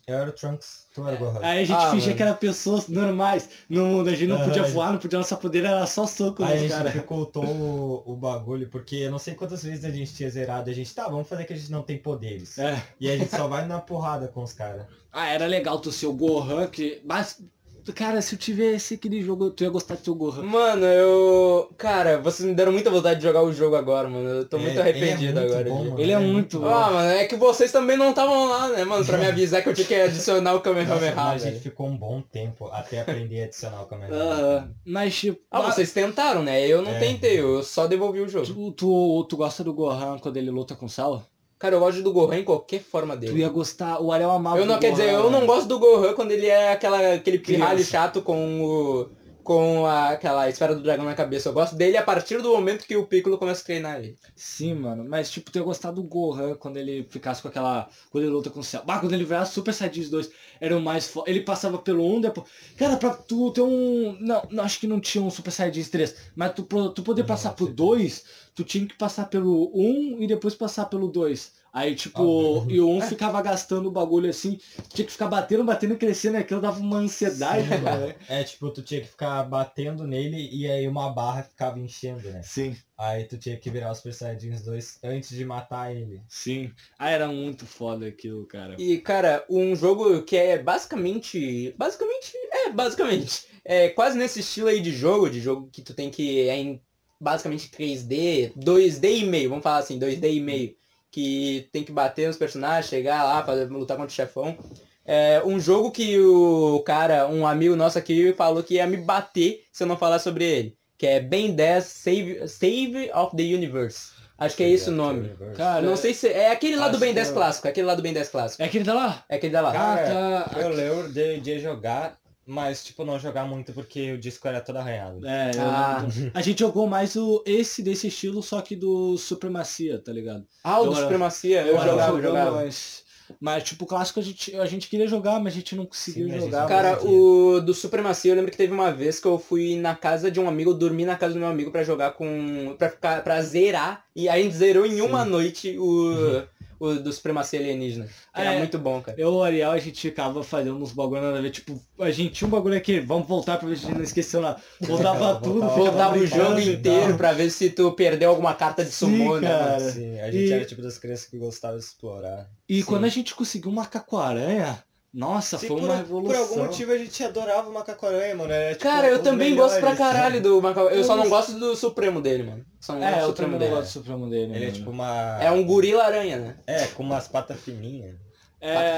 Eu era o Trunks, tu era o Gohan. Aí a gente Ah, fingia mano. que era pessoas normais no mundo. A gente não podia voar, não podia nossa poder, era só soco Aí a gente caras. ocultou o, o bagulho, porque eu não sei quantas vezes a gente tinha zerado. A gente, tá, vamos fazer que a gente não tem poderes. É. E a gente só vai na porrada com os caras. Ah, era legal tu ser o Gohan, que. Mas, cara, se eu tivesse aquele jogo, tu ia gostar de ser o Gohan. Mano, eu. Cara, vocês me deram muita vontade de jogar o jogo agora, mano. Eu tô É, muito ele é arrependido muito agora. bom, mano. Ele é é muito bom. Ah, mano, é que vocês também não estavam lá, né, mano? Pra me avisar que eu tinha que adicionar o Nossa, Kamehameha, mas a gente ficou um bom tempo até aprender a adicionar o Kamehameha. Aham. Mas, tipo. Ah, vocês tentaram, né? Eu não É. tentei, eu só devolvi o jogo. Tu, tu, tu gosta do Gohan quando ele luta com o Sal? Cara, eu gosto do Gohan em qualquer forma Tu dele. ia gostar, o Ariel amava Eu não, quer dizer, Gohan. eu não gosto do Gohan quando ele é aquela, aquele pirralho Criança. chato com o. Com a- aquela esfera do dragão na cabeça. Eu gosto dele a partir do momento que o Piccolo começa a treinar ele. Sim, mano, mas tipo, tu ia gostar do Gohan quando ele ficasse com aquela. Quando ele luta com o Cell. Bah, quando ele virasse Super Saiyajin 2, era o mais foda. Ele passava pelo 1, depois. Cara, pra tu ter um. Não, não acho que não tinha um Super Saiyajin 3, mas tu, tu poder Não, passar pro sim. 2, tu tinha que passar pelo 1 e depois passar pelo 2. Aí, tipo, Ah, e o 1 ficava gastando o bagulho assim, tinha que ficar batendo, batendo e crescendo, aquilo dava uma ansiedade, Sim, mano. É tipo, tu tinha que ficar batendo nele e aí uma barra ficava enchendo, né? Sim, Aí tu tinha que virar os Super Saiyajins 2 antes de matar ele. sim. Ah, era muito foda aquilo, cara. E, cara, um jogo que é basicamente. Basicamente. É, basicamente. É quase nesse estilo aí de jogo, de jogo que tu tem que. É em basicamente 3D, 2D e meio, vamos falar assim, 2D e meio. Que tem que bater nos personagens, chegar lá, fazer, lutar contra o chefão. É um jogo que o cara, um amigo nosso aqui, falou que ia me bater se eu não falar sobre ele. Que é Ben 10 Save, Save of the Universe. Acho que é esse o nome. Cara, Não sei se. É aquele lá do Ben que 10 não. clássico, é aquele lá do Ben 10 clássico. É aquele da lá? É aquele da lá. Cara, ah, tá. Eu lembro de, de jogar, mas tipo, não jogar muito porque o disco era todo arranhado. É, eu Ah. a gente jogou mais o esse desse estilo, só que do Supremacia, tá ligado? Ah, o do Eu- Supremacia, eu Agora jogava, eu jogamos, jogava. Mas, Mas, tipo, o clássico a gente, a gente queria jogar, mas a gente não conseguiu Sim, jogar. não Cara, o do Supremacia, eu lembro que teve uma vez que eu fui na casa de um amigo, dormi na casa do meu amigo pra jogar com. pra, ficar, pra zerar. E aí a gente zerou em uma noite o, o do Supremacia Alienígena. Que era É. muito bom, cara. Eu e o Ariel, a gente ficava fazendo uns bagulho nada a ver. Tipo, a gente tinha um bagulho aqui, vamos voltar pra ver se a gente não esqueceu nada. Voltava tudo, Voltava- o jogo inteiro pra ver se tu perdeu alguma carta de Sim, sumô, né, cara. Sim, a gente E- era tipo das crianças que gostavam de explorar. E Sim. quando a gente conseguiu um macaco-aranha, nossa, Sim, foi por, uma por revolução. algum motivo a gente adorava o macaco-aranha, mano. Era, tipo, Cara, eu também gosto pra melhores. caralho do Macaco. Eu só não gosto do Supremo dele, mano. Só não gosto É, do eu Supremo dele. gosto do Supremo dele. Ele é mano. tipo uma... É um gorila aranha, né? É, com umas patas fininhas.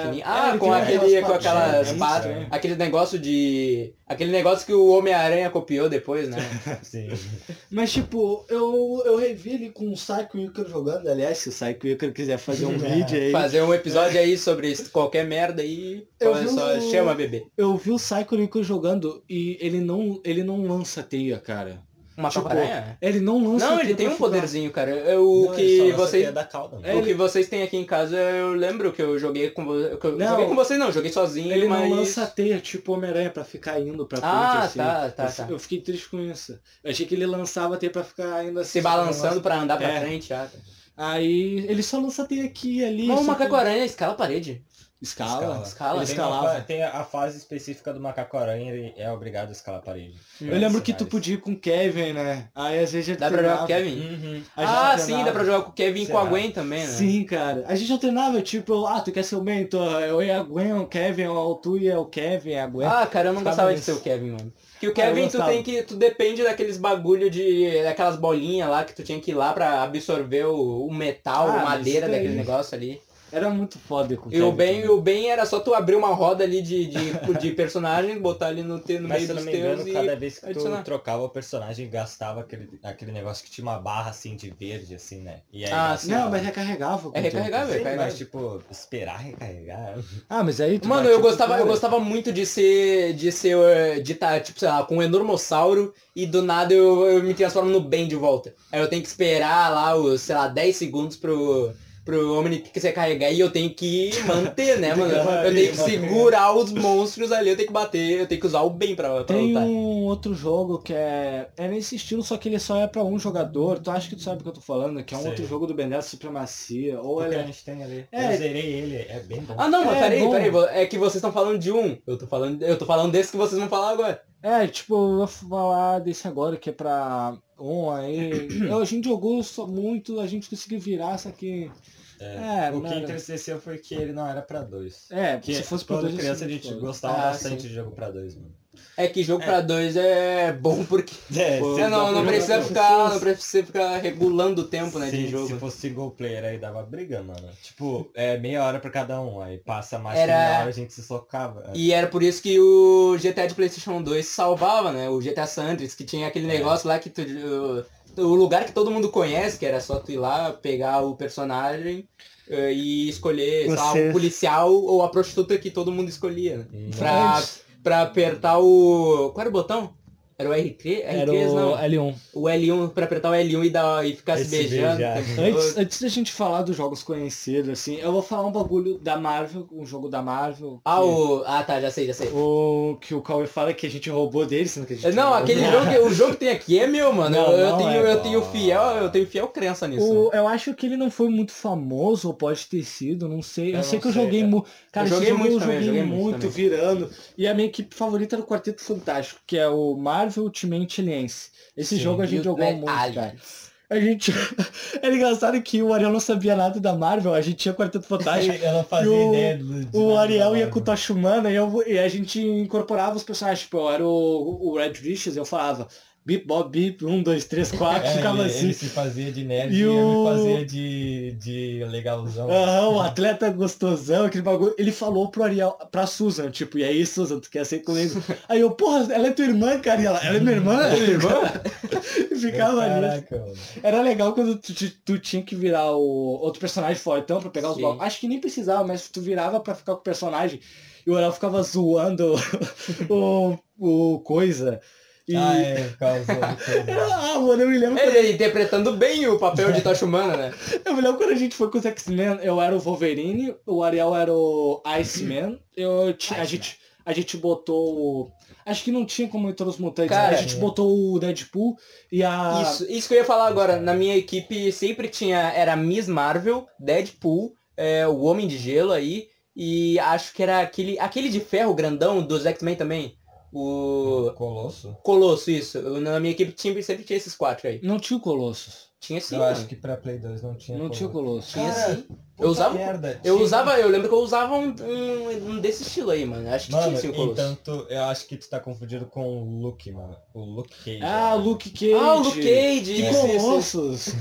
Fininho. Ah, ele com aquele, com aquelas é estranho. aquele negócio de, aquele negócio que o Homem-Aranha copiou depois, né? Sim. Mas tipo, eu, eu revi ele com o Psycho Icar jogando. Aliás, se o Psycho Icar quiser fazer um vídeo aí. Fazer um episódio aí sobre isso, qualquer merda aí, Eu olha vi só, o- chama bebê. Eu vi o Psycho Icar jogando e ele não, ele não lança teia, cara. Uma Tipo, aranha? Ele não lança Não, ele tem um poderzinho, cara. É O Não, que vocês teia da cauda, mano. É, o que vocês têm aqui em casa, eu lembro que eu joguei com você. Eu Não. joguei com vocês não, joguei sozinho, Ele mas. não lança teia, tipo Homem-Aranha, pra ficar indo pra frente Ah, assim. tá, tá, eu, tá. eu fiquei triste com isso. Eu achei que ele lançava teia pra ficar indo assim. Se balançando pra andar pra É. frente, ah, tá. Aí ele só lança teia aqui ali. Mas o que- aranha escala a parede. Escala. Escala, Ele tem, a fase específica do macaco-aranha, ele é obrigado a escalar a parede. Eu lembro que tu podia ir com o Kevin, né? Aí às vezes Dá pra jogar com o Kevin? Uhum. Ah, treinava. sim, dá pra jogar com o Kevin e com a? Gwen também, né? Sim, cara. A gente já treinava, tipo, ah, tu quer ser o mentor? Eu e a Gwen, o Kevin, ou tu e o Kevin, a Gwen. Ah, cara, eu não gostava de ser o Kevin, mano. Que o Ah, Kevin, tu tem que. Tu depende daqueles bagulho de. daquelas bolinhas lá que tu tinha que ir lá pra absorver o, o metal, Ah, a madeira daquele negócio ali. Era muito foda com o E o também. o bem era só tu abrir uma roda ali de, de, de personagens, botar ali no, te- no Mas meio se eu dos não me engano, teus cada e. vez que tu adicionar. trocava o personagem, gastava aquele, aquele negócio que tinha uma barra assim de verde, assim, né? E aí Ah, gastava. sim. Não, mas recarregava. É recarregável, Sim, recarregável. mas tipo, esperar recarregar. Ah, mas aí tu Mano, batia eu gostava, eu gostava muito de ser. de ser. eh, de estar, tipo, sei lá, com um enormossauro e do nada eu, eu me transformo no Ben de volta. Aí eu tenho que esperar lá os, sei lá, 10 segundos pro. Pro Omnitrix recarregar e eu tenho que manter, né, mano? Eu tenho que segurar os monstros ali, eu tenho que bater, eu tenho que usar o bem pra, pra Tem lutar. um outro jogo que é. É nesse estilo, só que ele só é pra um jogador. Tu acha que tu sabe o que eu tô falando? Que é um Sei. outro jogo do Ben 10 Supremacia. Ou O que ele a é. gente tem ali. É. Eu zerei ele, é bem bom. Ah não, mas É, peraí, bom. peraí, é que vocês estão falando de um. Eu tô falando, eu tô falando desse que vocês vão falar agora. É, tipo, eu vou falar desse agora que é pra um aí. Eu, a gente jogou só muito, a gente conseguiu virar, só que. É, o não que era- entristeceu foi que ele não era pra dois. É, Que se fosse pra quando dois. criança a gente gostava Ah, bastante sim. de jogo pra dois, mano. É que jogo pra dois é bom porque. É, É, não, não precisa ficar. Não precisa ficar regulando o tempo, né, se, de jogo. se fosse single player aí dava briga, mano. Tipo, é meia hora pra cada um, aí passa mais Era- meia hora a gente se socava. E era por isso que o GTA de Playstation 2 salvava, né? O GTA San Andreas, que tinha aquele É. negócio lá que tu. o- O lugar que todo mundo conhece, que era só tu ir lá, pegar o personagem eh, e escolher, Você- o policial ou a prostituta que todo mundo escolhia, né? Pra, pra apertar o. Qual era o botão? Era o R3? Era R3 o não. L1. O L1 pra apertar o L1 e, dar, e ficar se E se beijando. Antes, antes da gente falar dos jogos conhecidos, assim, eu vou falar um bagulho da Marvel, um jogo da Marvel. Ah, que, o. Ah tá, já sei, já sei. o que o Cauê fala que a gente roubou dele, sendo que a gente Não, roubou. aquele jogo, o jogo que tem aqui é meu, mano. Não, eu, eu não tenho, é, eu tenho fiel, eu tenho fiel crença nisso. O- eu acho que ele não foi muito famoso, ou pode ter sido, não sei. Eu, Eu sei que eu sei, joguei muito. Cara, Eu esse joguei muito eu também, joguei joguei muito muito, também. virando. E a minha equipe favorita era o Quarteto Fantástico, que é o Marvel Ultimate Alliance. Esse Sim. jogo a gente jogou muito, cara. Aliens. A gente. Era engraçado que o Ariel não sabia nada da Marvel, a gente tinha Quarteto Fantástico. Não fazia E o- ideia do O Ariel ia Marvel. com o Tocha Humana e, eu, e a gente incorporava os personagens. Tipo, eu era o, o Red Richards, eu falava bip, bob, bip, um, dois, três, quatro, É, ficava ele, assim. ele se fazia de nerd E e, eu o- me fazia de, de legalzão. Aham, o atleta gostosão, aquele bagulho. Ele falou pro Ariel, pra Susan, tipo, e aí, Susan, tu quer ser comigo? Aí eu, porra, ela é tua irmã, cara. E ela, ela é minha irmã? Ela é minha irmã? E ficava mano. Era legal quando tu, tu- tu tinha que virar o outro personagem fortão pra pegar os Sim. bagulhos. Acho que nem precisava, mas tu virava pra ficar com o personagem. E o Ariel ficava zoando o, o coisa. E... Ah, é, causou. Ah, mano, eu me lembro quando, Ele interpretando bem o papel de Tocha Humana, né? eu me lembro quando a gente foi com os X-Men, eu era o Wolverine, o Ariel era o Iceman, eu tinha, a gente a gente botou o- acho que não tinha como todos os mutantes, né? Cara, a gente botou o Deadpool e a Isso, isso que eu ia falar agora. Na minha equipe sempre tinha. Era Miss Marvel, Deadpool, é, o Homem de Gelo aí. E acho que era aquele. Aquele de ferro grandão dos X-Men também. O. Colosso? Colosso, isso. Eu- Na minha equipe tinha, sempre tinha esses quatro aí. não tinha o Colossus. Tinha sim. eu mano. acho que pra Play 2 não tinha Não tinha o Colosso. Colossus. Tinha Cara, sim. Puta Eu usava- merda, Eu tinha- usava, eu lembro que eu usava um, um, um desse estilo aí, mano. Acho que Mano, tinha sim o Colosso. então tu, eu acho que tu tá confundindo com o Luke, mano. O Luke Cage. Ah, né? Luke Cage. Ah, o Luke Cage, Que. Colossus.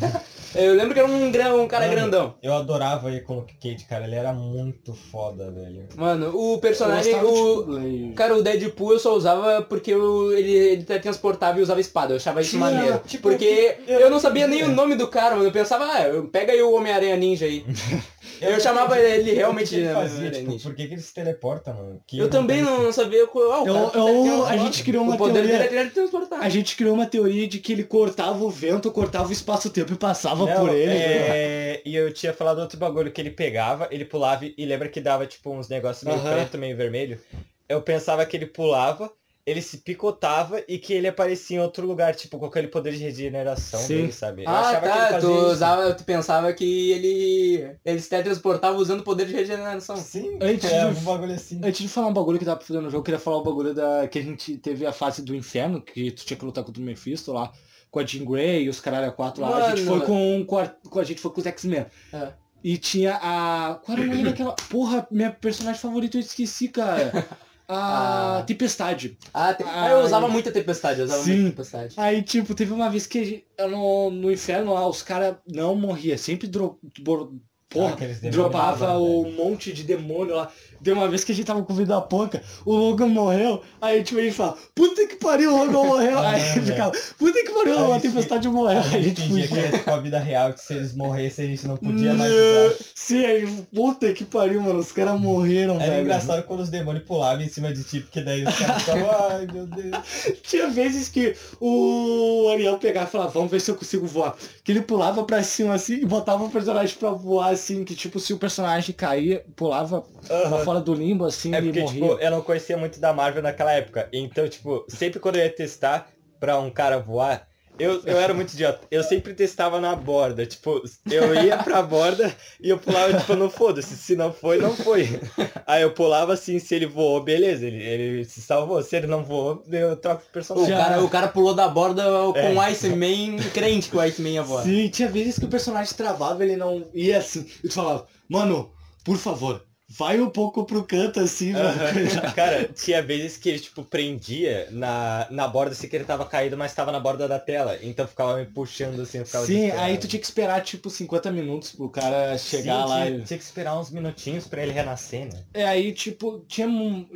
Eu lembro que era um, um cara Mano, grandão. Eu adorava ir com o Luke Cage, cara. Ele era muito foda, velho. Mano, o personagem, o, de Blade. Cara, o Deadpool eu só usava porque eu, ele, ele transportava e usava espada. Eu achava isso Tinha, maneiro. tipo, porque eu- eu não sabia nem o nome do cara, mano. Eu pensava, ah, pega aí o Homem-Aranha Ninja aí. Eu não chamava ele realmente de Homem-Aranha tipo. Por que, que ele se teleporta, mano? Que Eu também não, não sabia qual. Ah, o Eu- cara eu- a gente criou uma O poder teoria- dele é. A gente criou uma teoria de que ele cortava o vento, cortava o espaço-tempo e passava Não, por ele. é, E eu tinha falado outro bagulho que ele pegava, ele pulava e lembra que dava tipo uns negócios meio Aham. preto, meio vermelho. Eu pensava que ele pulava, ele se picotava e que ele aparecia em outro lugar, tipo com aquele poder de regeneração Sim. dele, sabe? Eu Ah, achava que ele tá. fazia Tu, isso. usava, tu pensava que ele. Ele se teletransportava usando o poder de regeneração. Sim, Antes é de- um bagulho assim. Antes de falar um bagulho que dá pra fazer no jogo, eu queria falar um bagulho da. que a gente teve a fase do inferno, que tu tinha que lutar contra o Mephisto lá, com a Jean Grey e os caralho a quatro lá. a gente Mano. foi com, com, a, com a gente foi com os X-Men. É. E tinha a. Qual era o nome daquela. Porra, minha personagem favorita eu esqueci, cara. A Ah. Tempestade. Ah, te- ah, eu usava muita tempestade, eu usava Sim. muita tempestade. Aí, tipo, teve uma vez que a gente- no, no inferno lá, os caras não morriam, sempre dro, bor- porra, demônios dropava o velho. monte de demônio lá. Deu uma vez que a gente tava com vida pouca, o Logan morreu, aí tipo, a gente fala, puta que pariu, o Logan morreu. Ah, Aí não, ele ficava, puta que pariu, A a tempestade morreu. A Aí a gente gente fingia que era tipo a vida real, que se eles morressem a gente não podia mais Não, usar. Sim, aí, puta que pariu, mano, os caras morreram, Era velho. engraçado quando os demônios pulavam em cima de ti, porque daí os caras ficavam, ai meu Deus. Tinha vezes que o Ariel pegava e falava, vamos ver se eu consigo voar. Que ele pulava pra cima assim e botava o personagem pra voar assim, que tipo, se o personagem caía, pulava pra Aham. Fora do limbo assim É e porque, morria. tipo, eu não conhecia muito da Marvel naquela época. Então, tipo, sempre quando eu ia testar pra um cara voar, eu, eu era muito idiota. Eu sempre testava na borda. Tipo, eu ia pra borda e eu pulava, tipo, não foda-se. Se não foi, não foi. Aí eu pulava assim, se ele voou, beleza, ele, ele se salvou. Se ele não voou, eu troco de O personagem. Já- cara, o cara pulou da borda com É. o Iceman, crente que o Iceman ia voar. Sim, tinha vezes que o personagem travava, ele não ia assim. E tu falava, mano, por favor, vai um pouco pro canto assim, mano. Aham. Cara, tinha vezes que ele, tipo, prendia na, na borda, assim que ele tava caído, mas tava na borda da tela. Então ficava me puxando assim, eu ficava Sim, aí tu tinha que esperar tipo 50 minutos pro cara chegar Sim, lá tinha, e... tinha que esperar uns minutinhos pra ele renascer, né? É, aí, tipo, tinha,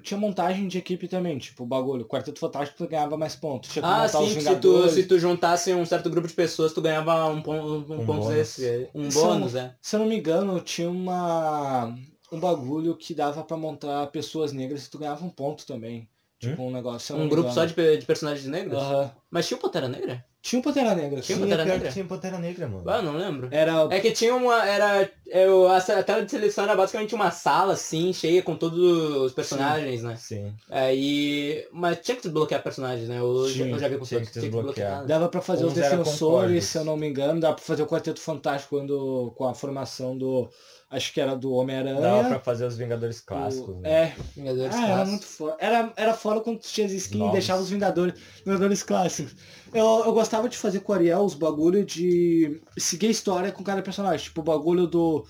tinha montagem de equipe também, tipo, o bagulho. O Quarteto Fantástico tu ganhava mais pontos. Tinha que Ah, montar os sim, se tu, se tu juntasse um certo grupo de pessoas, tu ganhava um, pon- um, Um ponto bônus. desse. Um São- bônus, é. Se eu não me engano, tinha uma um bagulho que dava pra montar pessoas negras e tu ganhava um ponto também. Tipo, um negócio. Um grupo só de, de personagens negros? Mas tinha o Pantera Negra? Tinha um Pantera Negra. Tinha sim. Pantera Negra? tinha Pantera Negra, mano. Ah, não lembro. Era. É que tinha uma. Era. Eu, a, a tela de seleção era basicamente uma sala, assim, cheia com todos os personagens, né? Sim. Aí. Mas tinha que desbloquear personagens, né? Eu, já- Sim, eu já vi com tinha todos, que tinha que desbloquear. Dava pra fazer Uns os defensores, se eu não me engano. Dava pra fazer o Quarteto Fantástico quando, com a formação do. Acho que era do Homem-Aranha. Dava pra fazer os Vingadores clássicos, o- né? É, Vingadores Ah, era clássicos. muito foda. Era, era foda quando tu tinha as skins e deixava os Vingadores, Vingadores clássicos. Eu, eu gostava de fazer com o Ariel os bagulho de seguir a história com cada personagem. Tipo, o bagulho do,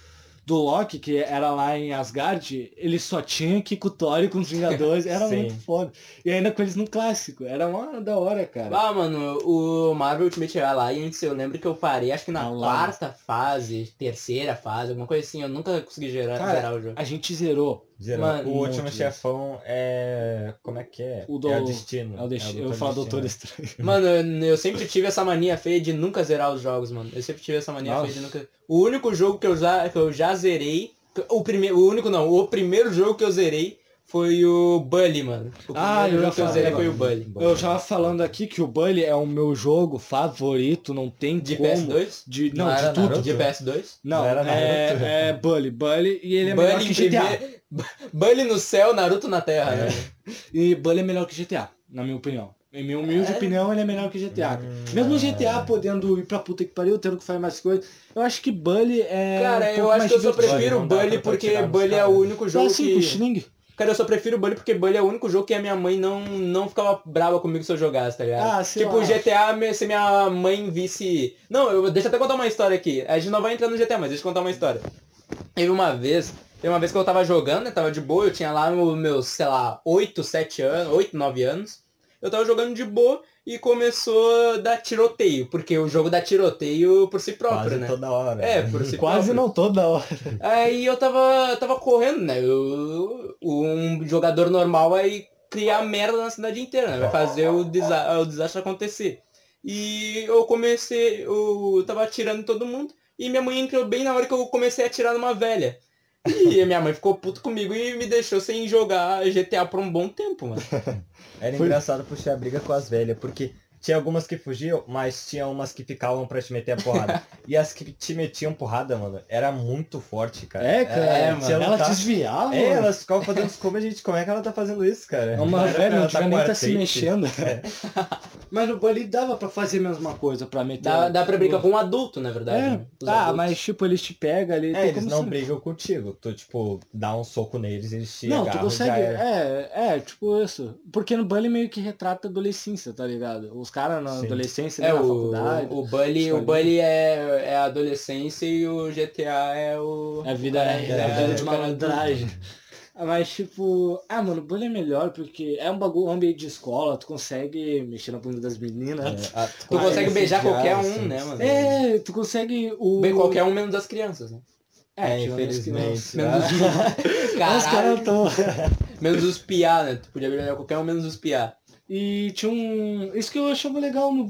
do Loki, que era lá em Asgard, ele só tinha que ir com o Thor com os Vingadores. Era muito foda. E ainda com eles no clássico. Era uma da hora, cara. Ah, mano, o Marvel Ultimate Alliance, eu lembro que eu parei, acho que na Alliance. quarta fase, terceira fase, alguma coisa assim, eu nunca consegui gerar, Cara, zerar o jogo. A gente zerou. Mano, o último chefão é. Como é que é? O do- É o destino. É o destino. eu Doutor vou falar Doutor. Estranho. Mano, eu, eu sempre tive essa mania feia de nunca zerar os jogos, mano. Eu sempre tive essa mania Nossa. feia de nunca. O único jogo que eu já, que eu já zerei. O primeiro. O único não, o primeiro jogo que eu zerei foi o Bully, mano. O Ah, eu que eu já zerei falei, foi o Bully. Eu já falando aqui que o Bully é o meu jogo favorito, não tem De como. PS2? De, não, Não de tudo. Naruto? De PS2? Não, Não era é, Naruto? é Bully. Bully e ele é melhor Bully, que GTA. Bully no céu, Naruto na terra, né? E Bully é melhor que GTA, na minha opinião. Em minha humilde É? opinião, ele é melhor que GTA. cara. Hum, Mesmo não, GTA podendo ir pra puta que pariu, tendo que fazer mais coisas, eu acho que Bully é. Cara, um eu pouco acho mais que eu só prefiro Bully porque Bully é o único jogo Ah, sim, com que... Sling. Cara, eu só prefiro Bully porque Bully é o único jogo que a minha mãe não, não ficava brava comigo se eu jogasse, tá ligado? Ah, sei tipo. GTA, se minha mãe visse... Não, eu, deixa eu até contar uma história aqui. A gente não vai entrar no GTA, mas deixa eu contar uma história. Teve uma vez, teve uma vez que eu tava jogando, né? Tava de boa, eu tinha lá meus, sei lá, 8, 7 anos, 8, 9 anos. Eu tava jogando de boa e começou a dar tiroteio, porque o jogo dá tiroteio por si próprio, Quase né? toda hora. É, por si Quase próprio. não toda hora. Aí eu tava, tava correndo, né? Eu, um jogador normal vai criar merda na cidade inteira, né? Vai fazer o, desa o desastre acontecer. E eu comecei, eu tava atirando em todo mundo e minha mãe entrou bem na hora que eu comecei a atirar numa velha. E minha mãe ficou puto comigo e me deixou sem jogar GTA por um bom tempo, mano. Era Foi- engraçado puxar a briga com as velhas, porque tinha algumas que fugiam, mas tinha umas que ficavam pra te meter a porrada. e as que te metiam porrada, mano, era muito forte, cara. É, cara. É, mano. Ela Ela tá- desviava. É, mano. elas ficavam fazendo como a gente, como é que ela tá fazendo isso, cara? É uma velha, não com nem tá se mexendo. É. Mas no Bully dava pra fazer a mesma coisa, pra meter... Dá, dá pra brincar com um adulto, na verdade. É, né? Tá, adultos. mas tipo, eles te pegam ali. É, eles não se- brigam contigo. Tu, tipo, dá um soco neles e eles te Não, tu agarram, consegue. já era. É, é, tipo isso. Porque no Bully meio que retrata a adolescência, tá ligado? Os caras na Sim. adolescência, É, ali na o, faculdade. o Bully, o escolinha. Bully é, é a adolescência e o GTA é o... É a vida, é, é, a vida de é, malandragem. Ah, Mas tipo, ah mano, o Bully é melhor porque é um bagulho, um ambiente de escola, tu consegue mexer na bunda das meninas. É, a- Tu consegue consegue beijar qualquer um, assim. né, mano? É, tu consegue o. Bem, qualquer um menos das crianças, né? É, É, tipo, infelizmente. Menos os... Os caras Caralho, tão. menos os piá, né? Tu podia beijar qualquer um menos os piá. E tinha um. Isso que eu achava legal no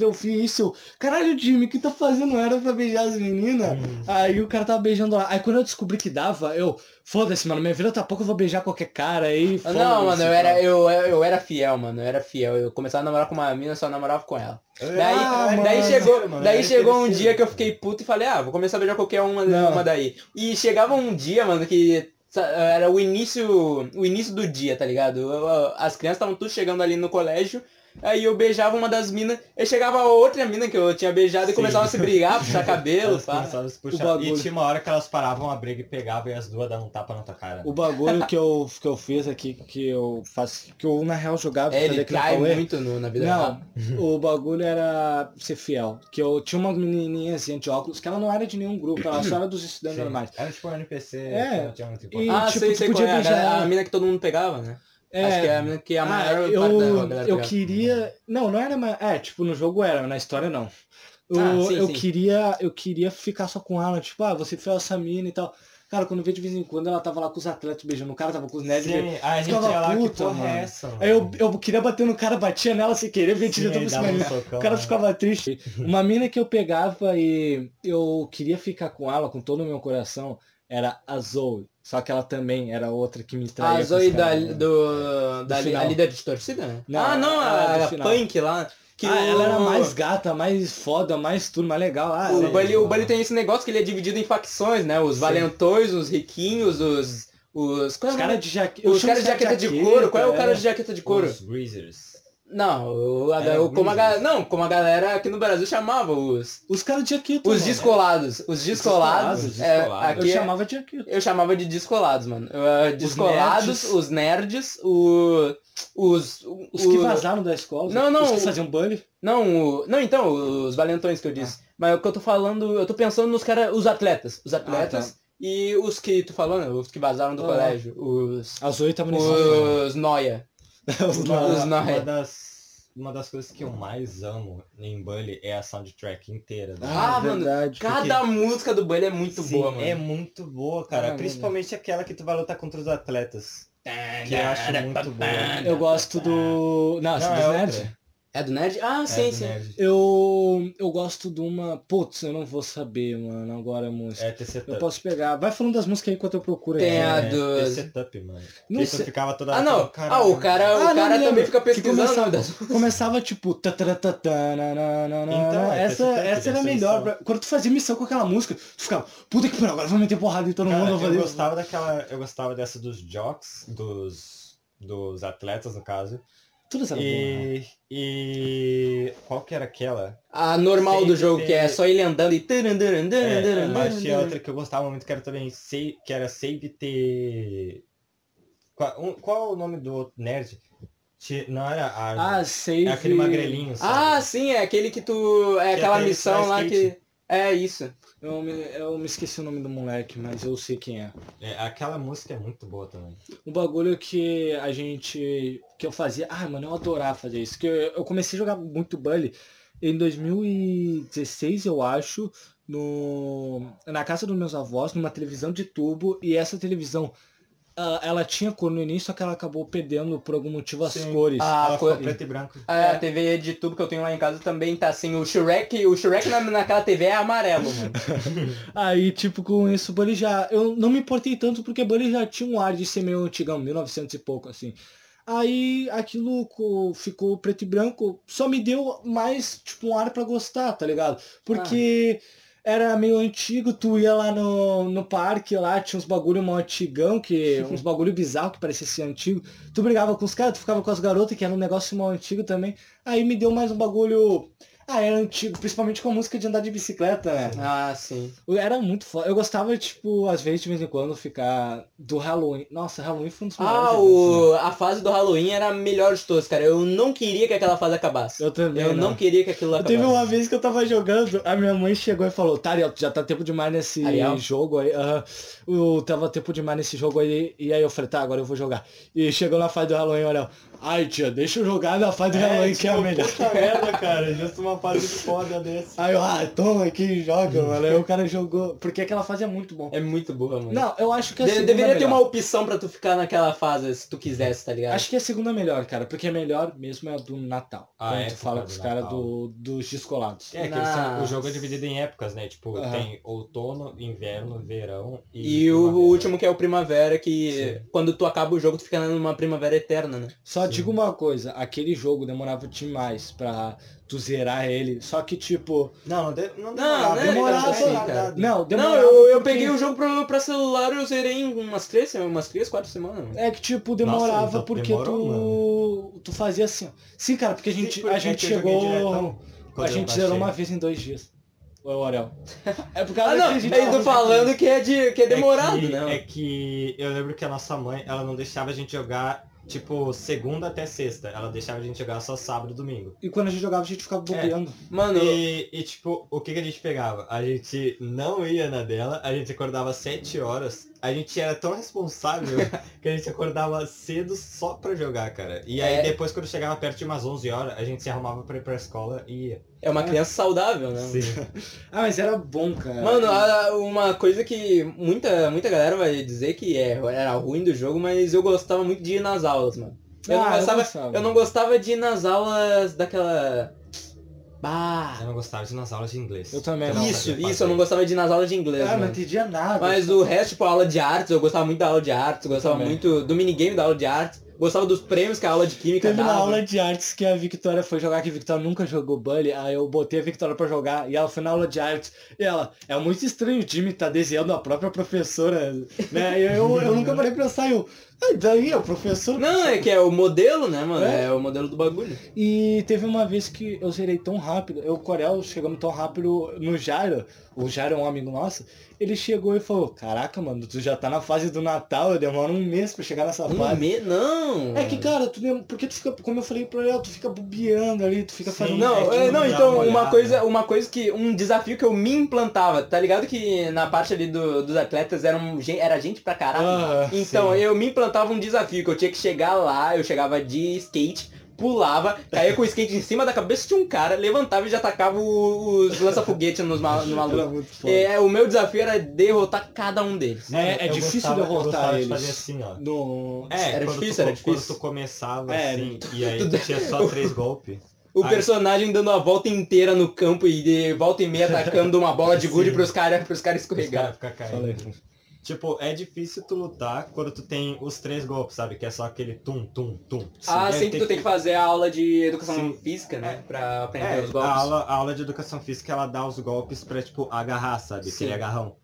eu fiz isso, eu, caralho, Jimmy, o que tá fazendo? Era pra beijar as meninas. Hum. Aí o cara tava beijando lá. Aí quando eu descobri que dava, eu, foda-se, mano, minha vida tá pouco, eu vou beijar qualquer cara aí. Não, mano, eu era, eu, eu era fiel, mano. Eu era fiel. Eu começava a namorar com uma mina, só namorava com ela. Daí, Ah, daí mano, chegou, mano, daí era chegou um dia que eu fiquei puto e falei, ah, vou começar a beijar qualquer uma, Não. uma daí. E chegava um dia, mano, que era o início, o início do dia, tá ligado? As crianças estavam tudo chegando ali no colégio. Aí eu beijava uma das minas, aí chegava a outra mina que eu tinha beijado e Sim. começavam a se brigar, puxar cabelo, pá. puxar. E tinha uma hora que elas paravam a briga e pegavam e as duas davam um tapa na tua cara. O bagulho que eu, que eu fiz aqui, que eu faço, que eu na real jogava, É, ele cai muito no- na vida Não, real. o bagulho era ser fiel. Que eu tinha uma menininha assim de óculos, que ela não era de nenhum grupo, ela só era dos estudantes Sim. normais. Era tipo um NPC É. que não tinha muito E- importância. Ah, tipo, sei, sei podia qual é. A, beijar a mina que todo mundo pegava, né? É, Acho que é que a ah, maior eu, parte da galera eu queria. Não, não era mais. É, tipo, no jogo era, na história não. Eu, Ah, sim, eu sim. queria. Eu queria ficar só com ela, tipo, ah, você foi essa mina e tal. Cara, quando eu vejo de vez em quando ela tava lá com os atletas beijando, o cara tava com os nerds. Sim, a gente ia lá, que puta, porra mano. é essa, mano? Aí eu, eu queria bater no cara, batia nela sem querer, direto aí por cima um O cara né? ficava triste. Uma mina que eu pegava e eu queria ficar com ela com todo o meu coração era a Zoe. Só que ela também era outra que me traía. A Zoe da, né? do, da li- final. a líder de torcida, né? Não, ah, não, a do a. Punk lá. Que ah, o, ela era mais gata, mais foda, mais tudo, mais legal. Ah, O ela- Bully, o Bully tem esse negócio que ele é dividido em facções, né? Os valentões, os riquinhos, os... Os, é Os o caras de jaqueta. os caras de jaqueta de couro. Qual é o cara de jaqueta de couro? Os Greasers. Não, o, a- Era o- como a, Greasers. ga- não, como a galera aqui no Brasil chamava os... Os caras de jaqueta. Os mano. descolados. Os descolados. descolados, é, descolados. Eu aqui é- chamava de jaqueta. Eu chamava de descolados, mano. Uh, descolados, nerds. os nerds, o, os... Os que vazaram da escola. Não, não, Os que o- faziam bully. Não, o- não, então, os valentões que eu disse. Mas o que eu tô falando, eu tô pensando nos caras, os atletas. Os atletas e os que tu falou, né? Os que vazaram do Ah. colégio. Os... A Zoe tava nesse Os noia. Os Uma, uma das, uma das coisas que eu mais amo em Bully é a soundtrack inteira. né? Ah, mano, verdade. Cada música do Bully é muito Sim, boa, mano. É muito boa, cara. Ah, Principalmente aquela que tu vai lutar contra os atletas. Que eu acho muito boa. Eu gosto do. Não, Não, dos é nerds. outra. É do Nerd? Ah, É, sim, do sim. Nerd. Eu, eu gosto de uma. Putz, eu não vou saber, mano, agora a música. É TC Eu posso pegar. Vai falando das músicas aí enquanto eu procuro Tem aqui. a É, dos- TC Tup, mano. Não Que sei. ficava toda Ah, não. Caralho. Ah, o cara, o Ah, não, cara lembro. também fica Que pesquisando. começava- das- Começava tipo. tataratatananana. Então, é, essa essa- essa era a essa melhor. pra- Quando tu fazia missão com aquela música, tu ficava, puta que pariu, agora vou meter porrada em todo Cara, mundo. eu fazer... gostava daquela. Eu gostava dessa dos jocks, dos. dos atletas, no caso. Tudo era bom. né? E. E. Qual que era aquela? A normal do Sempre jogo, que é só ele andando e... É, mas tinha outra que eu gostava muito, que era também. Que era Save T. Qual, um- qual o nome do outro nerd? Não era a. Ah, save. é aquele magrelinho, sabe? Ah, sim, é aquele que tu... É Que aquela até ele missão lá skate. que... É isso. Eu me, eu me esqueci o nome do moleque, mas eu sei quem é. É, aquela música é muito boa também. Um bagulho que a gente. que eu fazia. Ah, mano, eu adorava fazer isso. Que eu, eu comecei a jogar muito Bully em 2016, eu acho, no, na casa dos meus avós, numa televisão de tubo, e essa televisão. Ah, ela tinha cor no início, só que ela acabou perdendo por algum motivo as Sim. cores. Ah, Ela foi- ficou preto e branco. É, a TV de tubo que eu tenho lá em casa também tá assim, o Shrek, o Shrek na, naquela TV é amarelo, mano. Aí, tipo, com isso, o Bully já. Eu não me importei tanto porque Bully já tinha um ar de ser meio antigão, 1900 e pouco, assim. Aí aquilo co- ficou preto e branco, só me deu mais, tipo, um ar pra gostar, tá ligado? Porque era meio antigo, tu ia lá no, no parque, lá tinha uns bagulho mó antigão, que, uns bagulho bizarro que parecia ser antigo. Tu brigava com os caras, tu ficava com as garotas, que era um negócio mó antigo também. Aí me deu mais um bagulho. Ah, era antigo, principalmente com a música de andar de bicicleta, né? Ah, sim. Era muito foda. Eu gostava, tipo, às vezes, de vez em quando, ficar do Halloween. Nossa, Halloween foi um dos melhores Ah, eventos, né? o... a fase do Halloween era a melhor de todas, cara. Eu não queria que aquela fase acabasse. Eu também, Eu não, não. queria que aquilo acabasse. Teve uma vez que eu tava jogando, a minha mãe chegou e falou, Ariel, tu já tá tempo demais nesse Ariel? jogo aí. aham. Eu tava tempo demais nesse jogo aí. E aí eu falei, tá, agora eu vou jogar. E chegou na fase do Halloween, olha, ai tia, deixa eu jogar na fase do Halloween que é a melhor. Puta merda, cara. Justo uma fase foda desse. Aí eu, ah, toma aqui, joga, mano. Aí o cara jogou. Porque aquela fase é muito bom. É muito boa, mano. Não, eu acho que a De- segunda deveria é ter melhor. uma opção pra tu ficar naquela fase, se tu quisesse, tá ligado? Acho que a segunda é melhor, cara, porque a melhor mesmo é a do Natal. A quando tu época fala com os caras do, dos descolados. É, que eles são- o jogo é dividido em épocas, né? Tipo, Aham. tem outono, inverno, verão e. E o primavera. último que é o Primavera, que Sim. quando tu acaba o jogo, tu fica numa primavera eterna, né? Só Sim. digo uma coisa, aquele jogo demorava demais pra tu zerar ele. Só que tipo. Não, não, de, não Não, demorava. né, demorava, cara. retardado. Não, Não, demorava. eu, eu porque- peguei o jogo pra, pra celular e eu zerei em umas três, umas três, quatro semanas. mano. É que tipo, demorava então porque demorou, tu. Tu fazia assim, ó. Sim, cara, porque a gente, Sim, a gente que eu joguei chegou. A eu gente zerou uma vez em dois dias. O Orel. É por causa Ah, não, que a gente eu tô falando que é, de, que é demorado, é que, né? É que eu lembro que a nossa mãe, ela não deixava a gente jogar, tipo, segunda até sexta. Ela deixava a gente jogar só sábado e domingo. E quando a gente jogava, a gente ficava bobeando. Mano, E, e, tipo, o que, que a gente pegava? A gente não ia na dela, a gente acordava às 7 horas. A gente era tão responsável que a gente acordava cedo só pra jogar, cara. E aí É. depois, quando chegava perto de umas 11 horas, a gente se arrumava pra ir pra escola e ia. é uma criança saudável, né? Ah, mas era bom, cara. Mano, uma coisa que muita, muita galera vai dizer que é, era ruim do jogo, mas eu gostava muito de ir nas aulas, mano. Eu, não, Ah, eu gostava, gostava. eu não gostava de ir nas aulas daquela. Bah! Eu não gostava de ir nas aulas de inglês. Eu também Eu não. Isso, isso, eu não gostava de ir nas aulas de inglês, Ah, não mano. entendia nada. Mas o resto, tipo, a aula de artes, eu gostava muito da aula de artes, eu gostava também. muito do minigame da aula de artes, gostava dos prêmios que a aula de química Teve uma dava. aula de artes que a Victoria foi jogar, que a Victoria nunca jogou Bully, aí eu botei a Victoria pra jogar, e ela foi na aula de artes, e ela, é muito estranho o Jimmy tá desenhando a própria professora, né? E eu, eu nunca parei pra pensar, eu, ah, daí é o professor. Não, é que é o modelo, né, mano? É? É, o modelo do bagulho. E teve uma vez que eu zerei tão rápido, eu e o Corel chegamos tão rápido no Jairo, o Jairo é um amigo nosso, ele chegou e falou, caraca, mano, tu já tá na fase do Natal, demora um mês pra chegar nessa Um fase. me... Não! É que, cara, tu lembra, porque tu fica, como eu falei pro Ariel, tu fica bobeando ali, tu fica Sim. fazendo... Não, É não então uma olhada. coisa, uma coisa que. Um desafio que eu me implantava, tá ligado que na parte ali do- dos atletas era, um, era gente pra caralho? Ah, então sim. eu me implantava um desafio, que eu tinha que chegar lá, eu chegava de skate, pulava, caía com o skate em cima da cabeça de um cara, levantava e já tacava o- os lança-foguete nos no Era maluco. É, o meu desafio era derrotar cada um deles. É- é difícil gostava- derrotar gostava de eles. fazer assim, ó. No... É, Era quando difícil, tu, era Quando difícil. tu começava É, assim, e aí tu tinha só três golpes. O Aí- personagem dando a volta inteira no campo e de volta e meia atacando uma bola de gude pros caras pros caras Os caras escorregar. aí. caindo. Tipo, é difícil tu lutar quando tu tem os três golpes, sabe? Que é só aquele tum, tum, tum. Ah, E aí sempre tu tem que fazer a aula de educação Sim. física, né? Pra aprender É, os golpes. a aula, a aula de educação física, ela dá os golpes pra, tipo, agarrar, sabe? Sim. Aquele agarrão.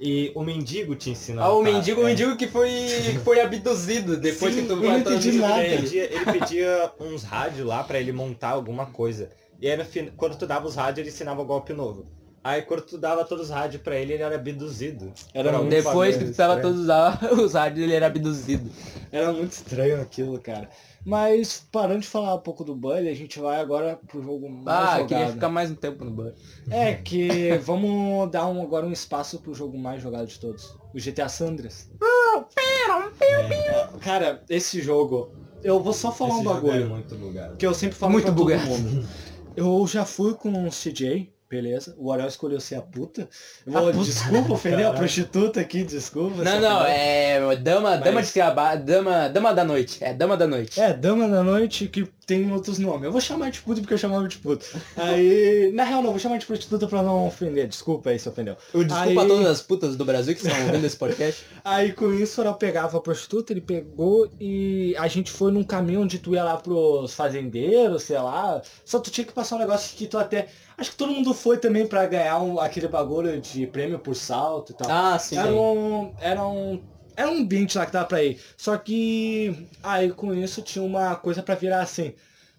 E o mendigo te ensina Ah, o mendigo, o é. mendigo que foi, que foi abduzido depois Sim, que tu nada. Ele ele. pedia, ele pedia uns rádios lá pra ele montar alguma coisa. E aí, no fin... quando tu dava os rádios, ele ensinava o golpe novo. Aí, quando tu dava todos os rádios pra ele, ele era abduzido. Era muito Depois que tu tava estranho. todos os os rádios, ele era abduzido. Era muito estranho aquilo, cara. Mas parando de falar um pouco do Bully, a gente vai agora pro jogo mais Ah, jogado. queria ficar mais um tempo no banco. É que vamos dar um, agora um espaço pro jogo mais jogado de todos. O GTA Sandras. Cara, esse jogo, eu vou só falar Esse um jogo bagulho. É muito bugado. Que eu sempre falo Muito pra bugado. todo mundo. Eu já fui com o CJ, beleza. O Ariel escolheu ser a puta. A puta. Desculpa, ofender a prostituta aqui, desculpa. Não, não, é dama, dama Mas- de trabalho, dama, dama da noite. É dama da noite. É, Dama da Noite que tem outros nomes. Eu vou chamar de puta porque eu chamava de puta. Aí, na real não, vou chamar de prostituta pra não ofender. Desculpa aí se ofendeu. Eu desculpa Aí- a todas as putas do Brasil que estão ouvindo esse podcast. Aí com isso Ariel pegava a prostituta, ele pegou e a gente foi num caminho onde tu ia lá pros fazendeiros, sei lá. Só tu tinha que passar um negócio que tu até. Acho que todo mundo foi também pra ganhar um- aquele bagulho de prêmio por salto e tal. Ah, sim. Era um. Era um. Era um ambiente lá que tava pra ir. Só que aí com isso tinha uma coisa pra virar assim.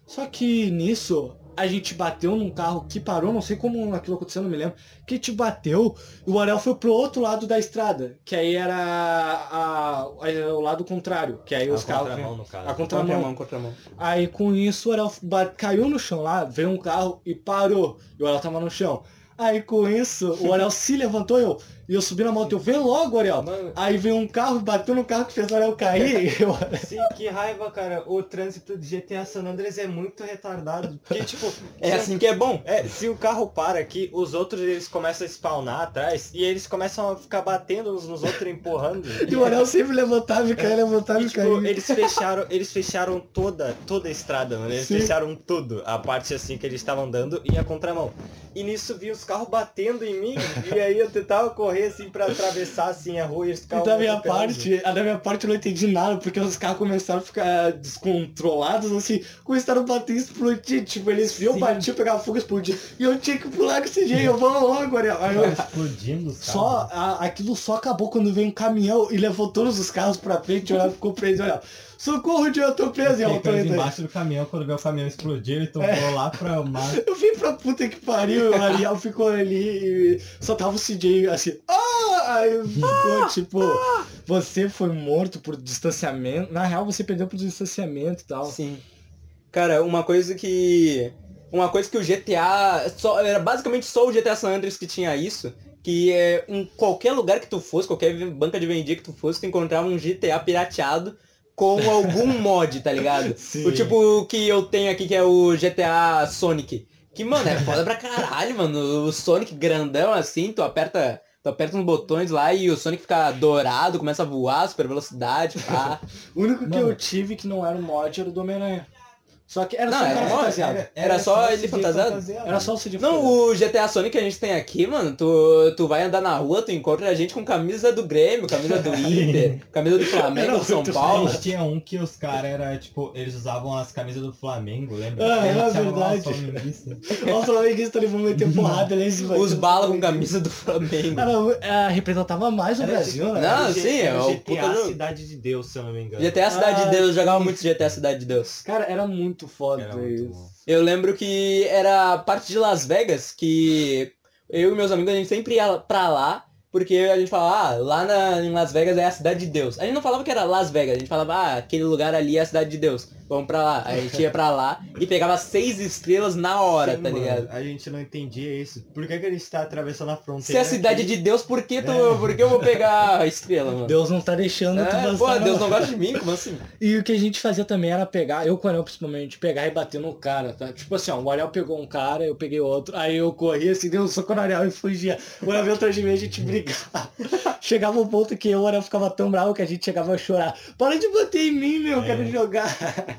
Só que nisso a gente bateu num carro que parou, não sei como aquilo aconteceu, não me lembro. Que te bateu e o Ariel foi pro outro lado da estrada. Que aí era a, a- o lado contrário. Que aí os A carros. contramão, no caso. A contramão. Contramão, contramão. Aí com isso o Ariel caiu no chão lá, veio um carro e parou. E o Ariel tava no chão. Aí com isso, o Ariel se levantou eu. E eu subi na moto, eu vem logo, Ariel. Mano, Aí veio um carro, bateu no carro que fez o Ariel cair. eu- sim, que raiva, cara. O trânsito de GTA San Andreas é muito retardado. Porque, tipo, É assim que é bom. É, se o carro para aqui, os outros eles começam a spawnar atrás e eles começam a ficar batendo uns nos outros, empurrando. E o Ariel sempre levantava e caía, levantava E, e tipo, eles fecharam, eles fecharam toda, toda a estrada, mano. Eles Sim. fecharam tudo. A parte assim que eles estavam andando e a contramão. E nisso vi os carros batendo em mim. e aí eu tentava correr assim pra atravessar assim a rua e eles ficavam. da minha parte, a da minha parte eu não entendi nada, porque os carros começaram a ficar descontrolados, assim, começaram a bater e explodir. Tipo, eles viam, batiam, pegavam fogo e explodia. E eu tinha que pular com esse jeito, eu vou logo, Ariel. Aí eu, Explodindo os Só, a- aquilo só acabou quando veio um caminhão e levou todos os carros pra frente, o ficou preso, olha. Socorro, Diego, eu tô preso. Eu tô indo aí. do caminhão, quando o caminhão explodiu e tomou É. lá pra mar. Eu vim pra puta que pariu, o Ariel ficou ali e só tava o CJ assim, ah! Aí ficou tipo, você foi morto por distanciamento. Na real, você perdeu por distanciamento e tal. Sim. Cara, uma coisa que. Uma coisa que o GTA. Só, era basicamente só o GTA San Andreas que tinha isso. Que é, em qualquer lugar que tu fosse, qualquer banca de vendia que tu fosse, tu encontrava um GTA pirateado com algum mod, tá ligado? Sim. O tipo que eu tenho aqui, que é o GTA Sonic. Que, mano, é foda pra caralho, mano. O Sonic grandão assim, tu aperta. Tu aperta uns botões lá e o Sonic fica dourado, começa a voar, super velocidade, pá. O único que Mano. eu tive que não era o mod era o do Homem-Aranha. Só que era Não, só era mod, fantasiado. Era só o ele CJ fantasiado? Era só o CJ Não, o GTA Sonic que a gente tem aqui, mano, tu, tu vai andar na rua, tu encontra a gente com camisa do Grêmio, camisa do Inter, camisa do Flamengo, Era São Paulo. tinha um que os caras era tipo, eles usavam as camisas do Flamengo, lembra? Ah, é chamavam verdade. só. Ó, o flamenguista ali vão meter porrada ali em. Os bala com camisa do Flamengo. Cara, é, representava mais o Brasil, né? Não, Era sim, é era o GTA. Cidade de Deus, se eu não me engano. GTA Cidade Ah, de Deus, eu jogava muito GTA Cidade de Deus. Cara, era muito foda Era muito isso. bom. Eu lembro que era parte de Las Vegas que eu e meus amigos a gente sempre ia pra lá, porque a gente falava, ah, lá na, em Las Vegas é a cidade de Deus. A gente não falava que era Las Vegas, a gente falava, ah, aquele lugar ali é a cidade de Deus. Vamos pra lá. Aí a gente ia pra lá e pegava seis estrelas na hora, Sim, tá mano, ligado? A gente não entendia isso. Por que, que a gente tá atravessando a fronteira? Se é a cidade aqui? de Deus, por que, tu, por que eu vou pegar a estrela, mano? Deus não tá deixando tu É, dançar. pô, Deus não. não gosta de mim, como assim? E o que a gente fazia também era pegar, eu com o Ariel principalmente, pegar e bater no cara, tá? Tipo assim, ó, o Ariel pegou um cara, eu peguei outro, aí eu corria assim, deu um soco no Ariel e fugia. O Ariel veio atrás de mim e a gente brigava. Chegava um ponto que eu, o Ariel ficava tão bravo que a gente chegava a chorar. Para de bater em mim, meu, eu É. quero jogar.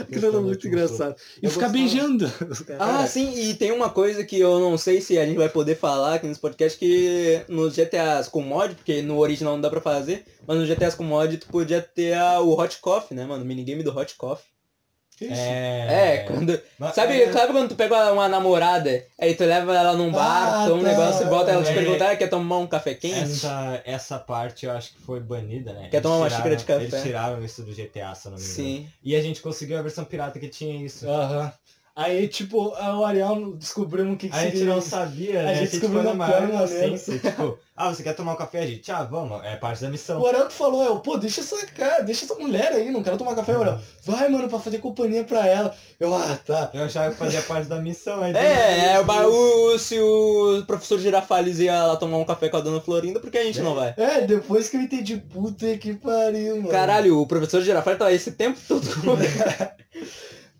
Aquilo era muito engraçado. E Eu ficar gostava. beijando. Ah, sim, e tem uma coisa que eu não sei se a gente vai poder falar aqui nesse podcast, que nos GTAs com mod, porque no original não dá pra fazer, mas nos GTAs com mod tu podia ter a- o Hot Coffee, né, mano? O minigame do Hot Coffee. É, É. quando... Mas- Sabe, é- sabe quando tu pega uma namorada, aí tu leva ela num bar, Ah, toma um tá. negócio e bota ela te É. perguntar, quer tomar um café quente? Essa, essa parte eu acho que foi banida, né? Quer tomar uma Eles xícara de tiraram- café? Eles tiraram isso do GTA, se eu não me engano. Sim. E a gente conseguiu a versão pirata que tinha isso. Aham. Aí, tipo, o Ariel descobrimos o que, que A gente não sabia, A né? gente descobriu na maior inocência. Tipo, ah, você quer tomar um café? A gente, ah, vamos, é parte da missão. O Ariel falou, eu, pô, deixa essa cara, deixa essa mulher aí, não quero tomar café, o Ariel. Vai, mano, pra fazer companhia pra ela. Eu, ah, tá. Eu achava que fazia parte da missão. aí É, é o, o- se o professor Girafales ia lá tomar um café com a dona Florinda, por que a gente não vai? É, depois que eu entendi, puta que pariu, mano. Caralho, o professor Girafales tá esse tempo todo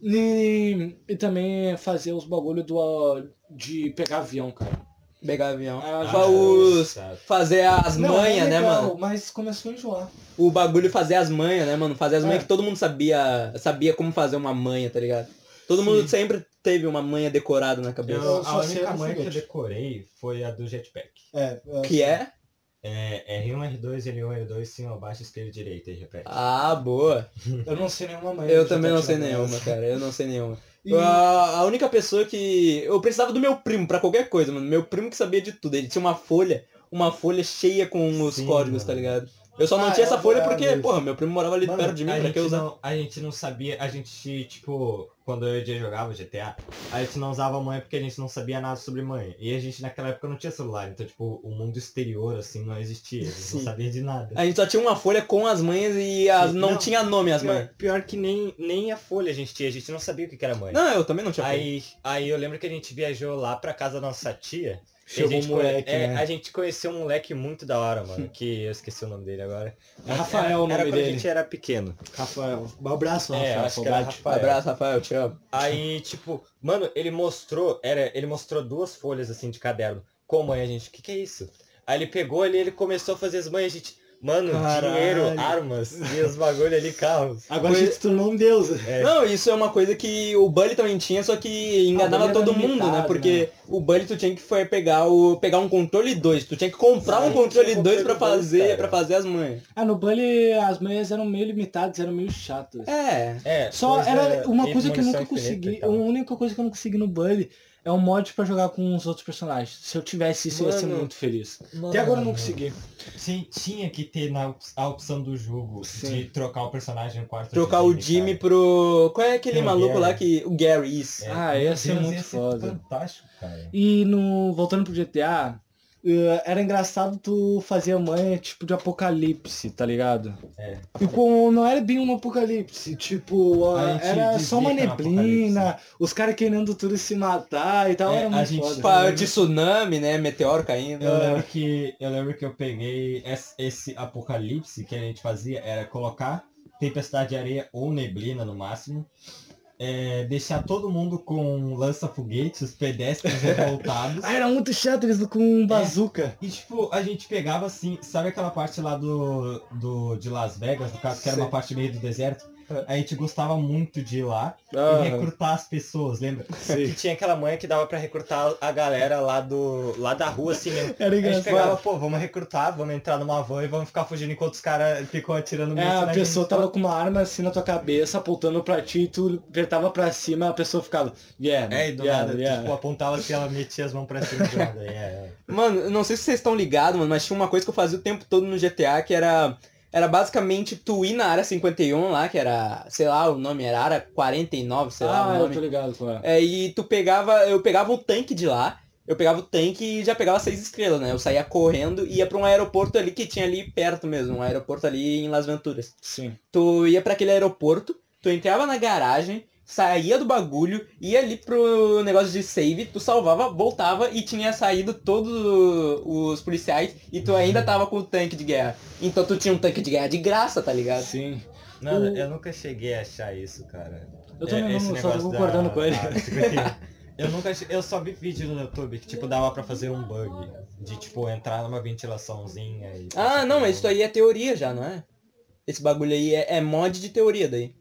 E, e também fazer os bagulho do, de pegar avião, cara. pegar avião. Ah, Fa- os- fazer as Não, manhas, é né, mano? Mas começou a enjoar. O bagulho fazer as manhas, né, mano? Fazer as manhas É. que todo mundo sabia, sabia como fazer uma manha, tá ligado? Todo Sim. mundo sempre teve uma manha decorada na cabeça. Eu, a única mãe que eu decorei foi a do jetpack. É, Que é? É R1, R2, L1, L2, cima, baixo, esquerda e direita, e repete. Ah, boa. Eu não sei nenhuma mãe. Eu também não sei nenhuma, cara. Eu não sei nenhuma. E- A, a única pessoa que. Eu precisava do meu primo pra qualquer coisa, mano. Meu primo que sabia de tudo. Ele tinha uma folha, uma folha cheia com os Sim, códigos, tá mano. ligado? Eu só não Ah, tinha eu essa folha porque, isso. porra, meu primo morava ali Mano, perto de mim, pra que usar? não, a gente não sabia, a gente, tipo, quando eu e o Jay jogava GTA, a gente não usava mãe porque a gente não sabia nada sobre mãe. E a gente naquela época não tinha celular, então, tipo, o mundo exterior, assim, não existia. A gente Sim. não sabia de nada. A gente só tinha uma folha com as manhas e as, não, não. tinha nome as. Pior, pior que nem, nem a folha a gente tinha, a gente não sabia o que era mãe. Não, eu também não tinha folha. Aí, aí eu lembro que a gente viajou lá pra casa da nossa tia. Chegou a gente, um moleque, conhe- é, né? a gente conheceu um moleque muito da hora, mano. Que eu esqueci o nome dele agora. Mas Rafael era, o nome era quando dele. a gente era pequeno. Rafael. Um abraço, É, Rafael. acho que era. Rafael. Abraço, Rafael, te amo. Aí, tipo, mano, ele mostrou, era, ele mostrou duas folhas assim de caderno. Com mãe, a gente, o que que é isso? Aí ele pegou ali, ele começou a fazer as mães, a gente, mano, Caralho. dinheiro, armas e os bagulho ali, carros. Agora a gente se tornou um deus. É. Não, isso é uma coisa que o Bully também tinha, só que enganava Ah, todo mundo, né? limitado, Porque o Bully tu tinha que foi pegar, o, pegar um controle 2. Tu tinha que comprar Sim, um controle tinha 2 pra controle dois, fazer, pra fazer as manhas. Ah, no Bully as manhas eram meio limitadas, eram meio chatas. É. É, Só era uma e coisa que eu nunca consegui. e tal. A única coisa que eu não consegui no Bully é um mod pra jogar com os outros personagens. Se eu tivesse isso, eu ia ser Mano. muito feliz. Até agora eu não consegui. Sim, tinha que ter na, op- a opção do jogo Sim. de trocar o personagem no quarto Trocar de o Jimmy cara. pro. Qual é aquele Tem maluco lá que. O Gary, isso. É, Ah, ia ser Deus, muito ia ser foda. fantástico, cara. E no. Voltando pro GTA, era engraçado tu fazer a manha tipo de apocalipse, tá ligado? É. E com, não era bem um apocalipse, tipo, A era só uma um neblina, os caras querendo tudo se matar e tal, É, era a muito gente foda. Tipo, de tsunami, né? Meteoro caindo. Eu lembro que eu lembro que eu peguei esse, esse apocalipse que a gente fazia era colocar tempestade de areia ou neblina no máximo. É, deixar todo mundo com lança-foguete, os pedestres revoltados. Ah, era muito chato eles com bazuca. E tipo, a gente pegava assim, sabe aquela parte lá do, do de Las Vegas, no caso, que era uma parte meio do deserto? A gente gostava muito de ir lá e recrutar as pessoas, lembra? Que Sim. tinha aquela manha que dava pra recrutar a galera lá do lá da rua assim mesmo. Era A gente engraçado. pegava, pô, vamos recrutar, vamos entrar numa van e vamos ficar fugindo enquanto os caras ficam atirando É, a pessoa gente. tava com uma arma assim na tua cabeça, apontando pra ti, e tu apertava pra cima, a pessoa ficava, yeah, É, e do yeah, nada, yeah. tipo, apontava assim, ela metia as mãos pra cima do nada. É, é. Mano, não sei se vocês estão ligados, mano, mas tinha uma coisa que eu fazia o tempo todo no GTA que era. Era basicamente tu ir na área 51 lá, que era, sei lá, o nome era área 49, sei lá ah, eu tô ligado qual é. E tu pegava, eu pegava o tanque de lá, eu pegava o tanque e já pegava seis estrelas, né? Eu saía correndo e ia pra um aeroporto ali que tinha ali perto mesmo, um aeroporto ali em Las Venturas. Sim. Tu ia pra aquele aeroporto, tu entrava na garagem, saía do bagulho, ia ali pro negócio de save, tu salvava, voltava e tinha saído todos os policiais e tu ainda tava com o tanque de guerra. Então tu tinha um tanque de guerra de graça, tá ligado? Sim. Mano, O- eu nunca cheguei a achar isso, cara. Eu também É, não, só tô concordando da- com ele. da 51. Eu nunca eu só vi vídeo no YouTube que tipo dava pra fazer um bug de tipo entrar numa ventilaçãozinha e Ah, não, mas isso aí é teoria já, não é? Esse bagulho aí é, é mod de teoria daí.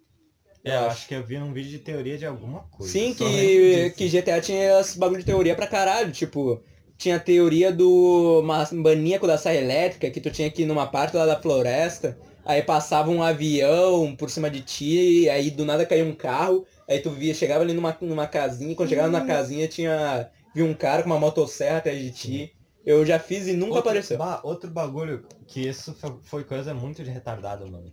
É, eu acho que eu vi num vídeo de teoria de alguma coisa. Sim, que, que GTA tinha esse bagulho de teoria pra caralho, tipo, tinha a teoria do ma- maníaco da saia elétrica, que tu tinha que ir numa parte lá da floresta, aí passava um avião por cima de ti, e aí do nada caía um carro, aí tu via, chegava ali numa, numa casinha, e quando chegava na casinha tinha, via um cara com uma motosserra atrás de ti. Eu já fiz e nunca outro, apareceu. bah, outro bagulho, que isso fo- foi coisa muito de retardado, mano.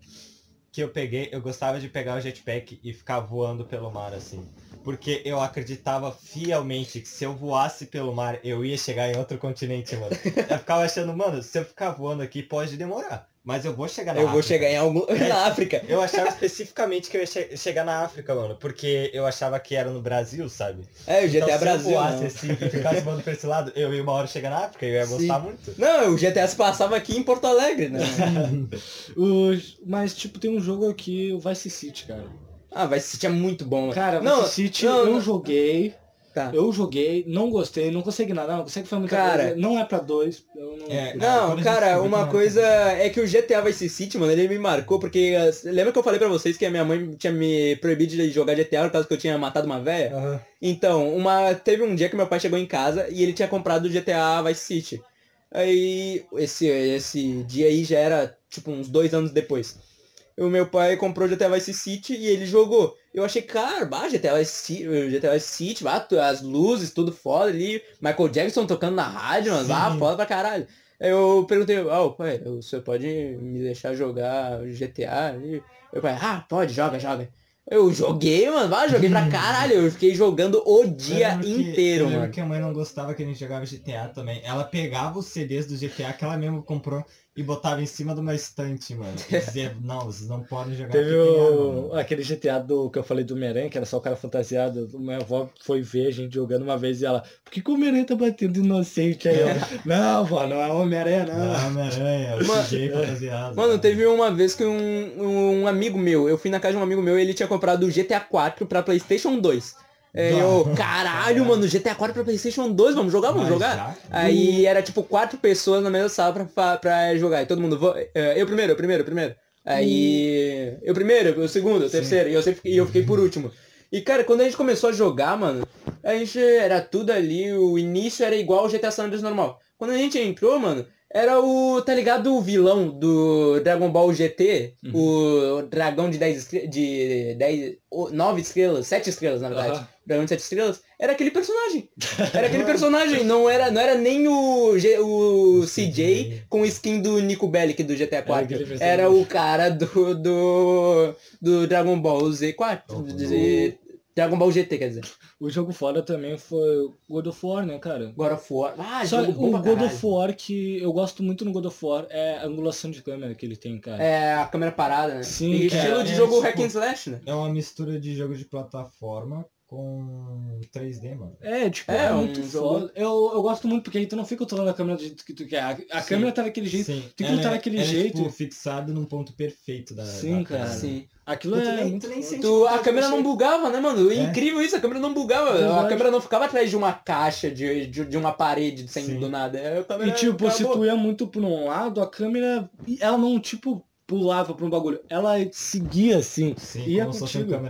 Que eu peguei, eu gostava de pegar o jetpack e ficar voando pelo mar, assim. Porque eu acreditava fielmente que se eu voasse pelo mar, eu ia chegar em outro continente, mano. Eu ficava achando, mano, se eu ficar voando aqui, pode demorar. Mas eu vou chegar na Eu vou África. chegar em algum. na África. Eu achava especificamente que eu ia che- chegar na África, mano. Porque eu achava que era no Brasil, sabe? É, o GTA então, Brasil. se eu voasse não. assim e ficasse voando pra esse lado, eu ia uma hora chegar na África, eu ia Sim. gostar muito. Não, o GTA se passava aqui em Porto Alegre, né? Os- Mas, tipo, tem um jogo aqui, o Vice City, cara. ah, vai City é muito bom. Cara, não, Vice City não, eu não. joguei. Tá. Eu joguei, não gostei, não consegui nada, não consegui fazer muita Cara. coisa. Não é pra dois. Eu não... É, Não, cara, uma não coisa é que o GTA Vice City, mano, ele me marcou porque lembra que eu falei pra vocês que a minha mãe tinha me proibido de jogar GTA por causa que eu tinha matado uma véia? Aham. Então, uma teve um dia que meu pai chegou em casa e ele tinha comprado o GTA Vice City. Aí esse esse dia aí já era tipo uns dois anos depois. O meu pai comprou o GTA Vice City e ele jogou. Eu achei, cara, bah, GTA Vice City, GTA Vice City, bah, as luzes, tudo foda ali. Michael Jackson tocando na rádio, mas ah, foda pra caralho. Eu perguntei, ah, pai, o senhor pode me deixar jogar GTA? E meu pai, ah, pode, joga, joga. Eu joguei, mano, vai, joguei pra caralho. Eu fiquei jogando o dia Eu lembro que- inteiro, eu lembro mano. que a mãe não gostava que a gente jogava GTA também. Ela pegava os CDs do GTA que ela mesmo comprou e botava em cima de uma estante, mano. E dizia, não, vocês não podem jogar Teve o... aquele GTA do que eu falei do Homem-Aranha, que era só o cara fantasiado. Minha avó foi ver a gente jogando uma vez e ela, por que, que o Homem-Aranha tá batendo inocente aí? Eu, não, vó, não é o Homem-Aranha, não. Não, Homem-Aranha, o Mano- CJ fantasiado. Mano, teve uma vez que um, um amigo meu, eu fui na casa de um amigo meu e ele tinha comprado o GTA 4 pra Playstation 2. É, eu, caralho, mano, GTA 4 pra Playstation 2, vamos jogar, vamos Mas jogar? já? Aí era tipo quatro pessoas na mesma sala pra, fa- pra jogar. E todo mundo, "Vou- é, eu primeiro, eu primeiro, eu primeiro. Aí. Eu primeiro, eu segundo, eu terceiro, e eu, sempre, e eu fiquei por último. E cara, quando a gente começou a jogar, mano, a gente era tudo ali, o início era igual ao GTA San Andreas normal. Quando a gente entrou, mano, era o, tá ligado, o vilão do Dragon Ball GT, o dragão de 10 estrelas, de 10, 9 estrelas, 7 estrelas na verdade. Aham. Dragão de 7 estrelas, era aquele personagem. Era aquele personagem, não era, não era nem o, G- o CJ com skin do Nico Bellic do GTA 4. aquele personagem. Era o cara do, do, do Dragon Ball Z4. Oh, de- Dragon Ball GT, quer dizer. O jogo foda também foi God of War, né, cara? God of War. Ah, Só jogo bom o God of War que eu gosto muito no God of War é a angulação de câmera que ele tem, cara. É, a câmera parada, né? Sim, e estilo de é, jogo tipo- hack and slash, né? É uma mistura de jogo de plataforma com 3D, mano. É, tipo, É, é, um muito jogo- foda. Eu, eu gosto muito porque aí tu não fica controlando a câmera do jeito que tu quer. A, a câmera tá daquele jeito. Sim, tem que ela lutar é- daquele ela é, jeito. tipo, fixado num ponto perfeito da Sim, da cara. Sim. Aquilo Tu é nem- muito tu nem Tu, a câmera não bugava, né, mano? É. Incrível isso, a câmera não bugava. A Verdade. câmera não ficava atrás de uma caixa, de, de, de uma parede, sem Sim. do nada. Câmera E tipo, se acabou. tu ia muito por um lado, a câmera, ela não, tipo, pulava pra um bagulho. Ela seguia assim. Sim, Ia como se fosse um contigo.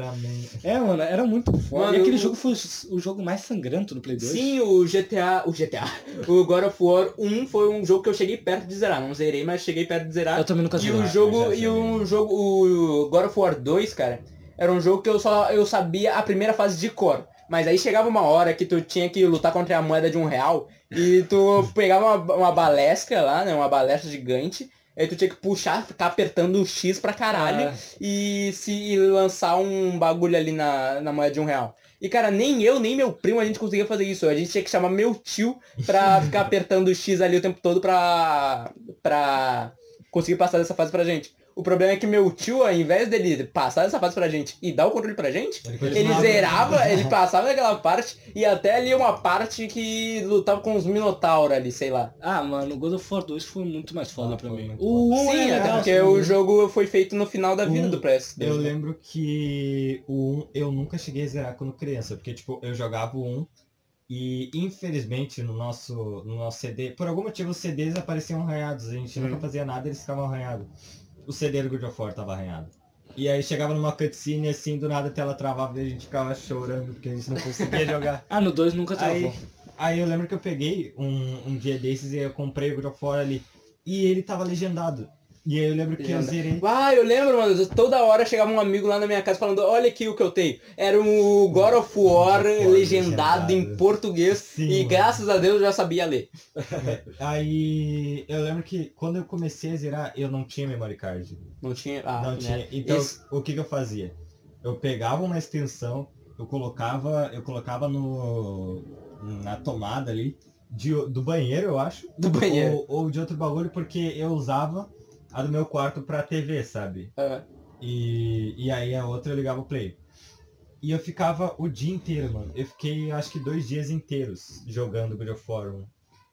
É, mano, era muito foda. Mano, e aquele eu- jogo foi o jogo mais sangrento do Play 2. Sim, o GTA, o GTA, o God of War 1 foi um jogo que eu cheguei perto de zerar. Não zerei, mas cheguei perto de zerar. Eu também nunca E joguei. o jogo, e o jogo, o God of War 2, cara, era um jogo que eu só eu sabia a primeira fase de cor. Mas aí chegava uma hora que tu tinha que lutar contra a moeda de um real e tu pegava uma, uma balestra lá, né? Uma balestra gigante. Aí tu tinha que puxar, ficar apertando o X pra caralho Ah, e se e lançar um bagulho ali na, na moeda de um real. E cara, nem eu, nem meu primo a gente conseguia fazer isso. A gente tinha que chamar meu tio pra ficar apertando o X ali o tempo todo pra, pra conseguir passar dessa fase pra gente. O problema é que meu tio, ao invés dele passar essa fase pra gente e dar o controle pra gente, Ele ele zerava, ele passava daquela parte e até ali uma parte que lutava com os Minotauro ali, sei lá. Ah, mano, o God of War 2 foi muito mais foda Ah, pra mim. O 1 Sim, é até legal, porque assim, o jogo foi feito no final da vida Um, do PS2. Eu né? lembro que o 1 eu nunca cheguei a zerar quando criança, porque tipo, eu jogava o 1 e infelizmente no nosso, no nosso CD, por algum motivo os CDs apareciam arranhados, a gente Hum. nunca fazia nada, eles ficavam arranhados. O CD do God of War tava arranhado. E aí chegava numa cutscene assim, do nada a tela travava e a gente ficava chorando porque a gente não conseguia jogar. Ah, no 2 nunca Aí, travou. aí eu lembro que eu peguei um, um dia desses e eu comprei o God of War ali. E ele tava legendado. E aí eu lembro que eu zerei. Ah, eu lembro, mano, toda hora chegava um amigo lá na minha casa falando, olha aqui o que eu tenho. Era um God of War War legendado em legendado. português Sim, e mano. graças a Deus eu já sabia ler. Aí eu lembro que quando eu comecei a zerar, eu não tinha memory card. Não tinha. Ah, não né? tinha. Então o que, que eu fazia? Eu pegava uma extensão, eu colocava, eu colocava no na tomada ali de, do banheiro, eu acho. Do banheiro. Ou, ou de outro bagulho, porque eu usava a do meu quarto pra TV, sabe? Ah, E, e aí a outra eu ligava o play. E eu ficava o dia inteiro, mano. Eu fiquei acho que dois dias inteiros jogando God of War 1 God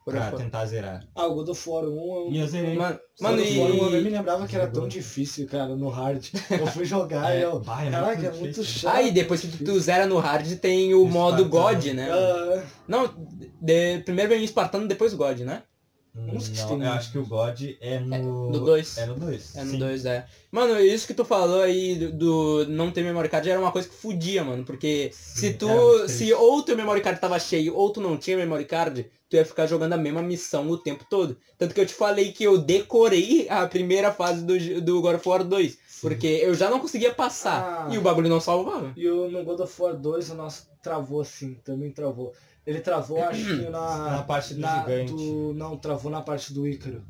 pra War. tentar zerar. Ah, o God of War 1 eu... E eu zerei. Mano, mano no e... Fórum eu nem me lembrava que era tão difícil, cara, no hard. Eu fui jogar e É, eu. vai, é Caraca, muito é muito chato. Ah, e depois que tu, tu zera no hard tem o O modo Espartano. God, né? Ah, Não, de- primeiro vem o Espartano, depois o God, né? Não sei se tem- eu acho que o God é no. no dois. É no 2. É no 2, é. Mano, isso que tu falou aí do, do não ter memory card era uma coisa que fudia, mano. Porque se tu. era muito Se ou teu memory card tava cheio ou tu não tinha memory card, tu ia ficar jogando a mesma missão o tempo todo. Tanto que eu te falei que eu decorei a primeira fase do, do God of War 2. Porque eu já não conseguia passar. Ah. E o bagulho não salvava. E o, no God of War 2 o nosso travou assim, também travou. Ele travou, acho que na. Na parte do na- gigante. do- não, travou na parte do Ícaro.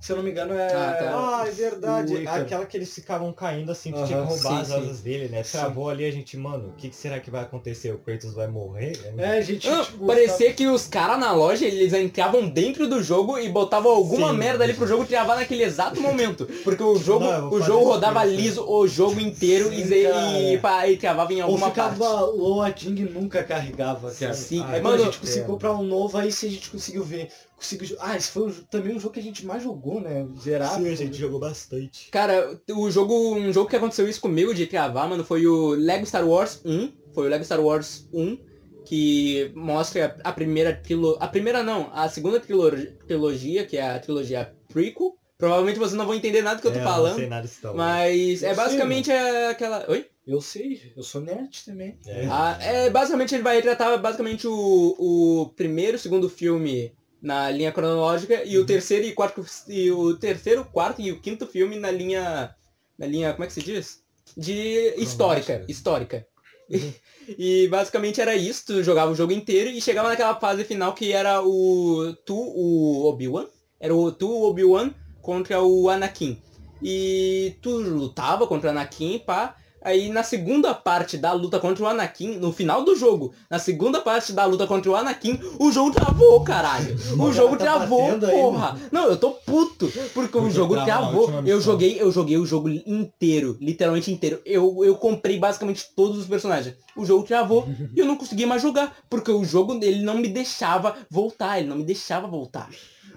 Se eu não me engano é. Ah, tá. Ah, é verdade. Ícaro. Aquela que eles ficavam caindo assim, que Aham, tinha que roubar sim, as sim. asas dele, né? Travou ali a gente, mano, o que, que será que vai acontecer? O Kratos vai morrer? É, a gente. Não, tipo, parecia que os caras na loja, eles entravam dentro do jogo e botavam alguma Sim. merda ali pro jogo travar naquele exato momento. Porque o jogo, Não, o jogo isso rodava mesmo. liso o jogo inteiro Sim, e, e, pá, e travava em Ou alguma ficava parte. loading e nunca carregava, cara. Sim, Aí mano, quando a gente conseguiu é. comprar um novo, aí sim a gente conseguiu ver. Conseguiu... Ah, esse foi também um jogo que a gente mais jogou, né? Zerar. Sim, a gente jogou bastante. Cara, o jogo, um jogo que aconteceu isso comigo de travar, mano, foi o Lego Star Wars 1. Foi o Lego Star Wars 1, que mostra a primeira trilogia. A primeira não, a segunda trilo- trilogia, que é a trilogia prequel. Provavelmente vocês não vão entender nada do que eu tô É, Não falando. sei nada Star Wars. Mas Eu é sei, basicamente aquela. Oi? Eu sei, eu sou nerd também. É. Ah, é, basicamente ele vai retratar basicamente o, o primeiro, segundo filme na linha cronológica e o terceiro e quarto e o terceiro, quarto e o quinto filme na linha na linha, como é que se diz? De histórica, histórica. E basicamente era isso, tu jogava o jogo inteiro e chegava naquela fase final que era o tu, o Obi-Wan, era o tu, o Obi-Wan contra o Anakin. E tu lutava contra o Anakin, pá, Aí na segunda parte da luta contra o Anakin, no final do jogo, na segunda parte da luta contra o Anakin, o jogo travou, caralho. O jogo tá travou, batendo aí, porra. Não, eu tô puto, porque o jogo travou. Eu joguei, eu joguei o jogo inteiro, literalmente inteiro. Eu, eu comprei basicamente todos os personagens. O jogo travou e eu não conseguia mais jogar, porque o jogo ele não me deixava voltar, ele não me deixava voltar.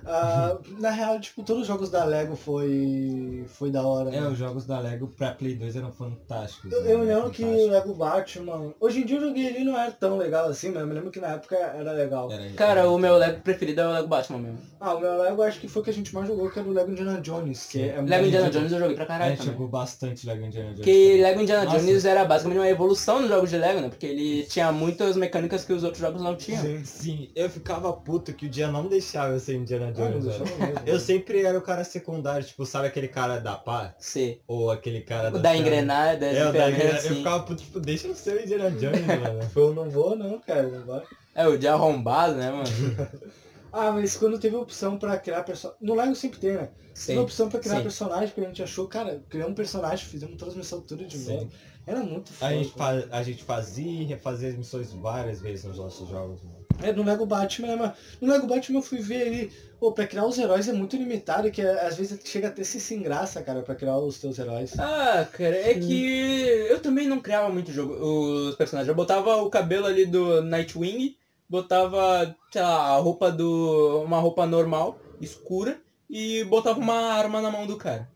Ah, na real, tipo, todos os jogos da Lego foi, foi da hora. É, né? os jogos da Lego pra Play 2 eram fantásticos. Eu, né? eu me lembro que o Fantástico. Lego Batman. Hoje em dia eu joguei ele e não era tão legal assim, mas eu me lembro que na época era legal. Era- Cara, era- o meu Lego preferido é o Lego Batman mesmo. Ah, o meu Lego acho que foi o que a gente mais jogou, que era o Lego Indiana Jones. Que é Lego Indiana Jones eu joguei pra A caralho gente também. jogou bastante Lego Indiana Jones. Porque também. Lego Indiana Nossa. Jones era basicamente uma evolução nos jogos de Lego, né? Porque ele tinha muitas mecânicas que os outros jogos não tinham. Sim. Sim, eu ficava puto que o dia não deixava eu ser Indiana Ah, não mesmo. Eu sempre era o cara secundário, tipo, sabe aquele cara da pá? C. Ou aquele cara da... da engrenagem, É, o da engrenagem. Eu assim. ficava puto, tipo, deixa eu ser o Indiana Jones, mano. Eu não vou não, cara, não vai. É, o de arrombado, né, mano? Ah, mas quando teve a opção pra criar personagem. No Lego sempre tem, né? Teve a Sim. opção pra criar Sim. personagem, que a gente achou, cara, criamos um personagem, fizemos transmissão tudo de Sim. novo. Era muito A foda. gente, fa- a gente fazia e refazia as missões várias vezes nos nossos jogos, mano. É, no Lego Batman, né, mas no Lego Batman eu fui ver ali, pô, pra criar os heróis é muito limitado, que é, às vezes chega até ser sem graça, cara, pra criar os teus heróis. Ah, cara, é que eu também não criava muito jogo, os personagens. Eu botava o cabelo ali do Nightwing, botava, sei lá, a roupa do. uma roupa normal, escura, e botava uma arma na mão do cara.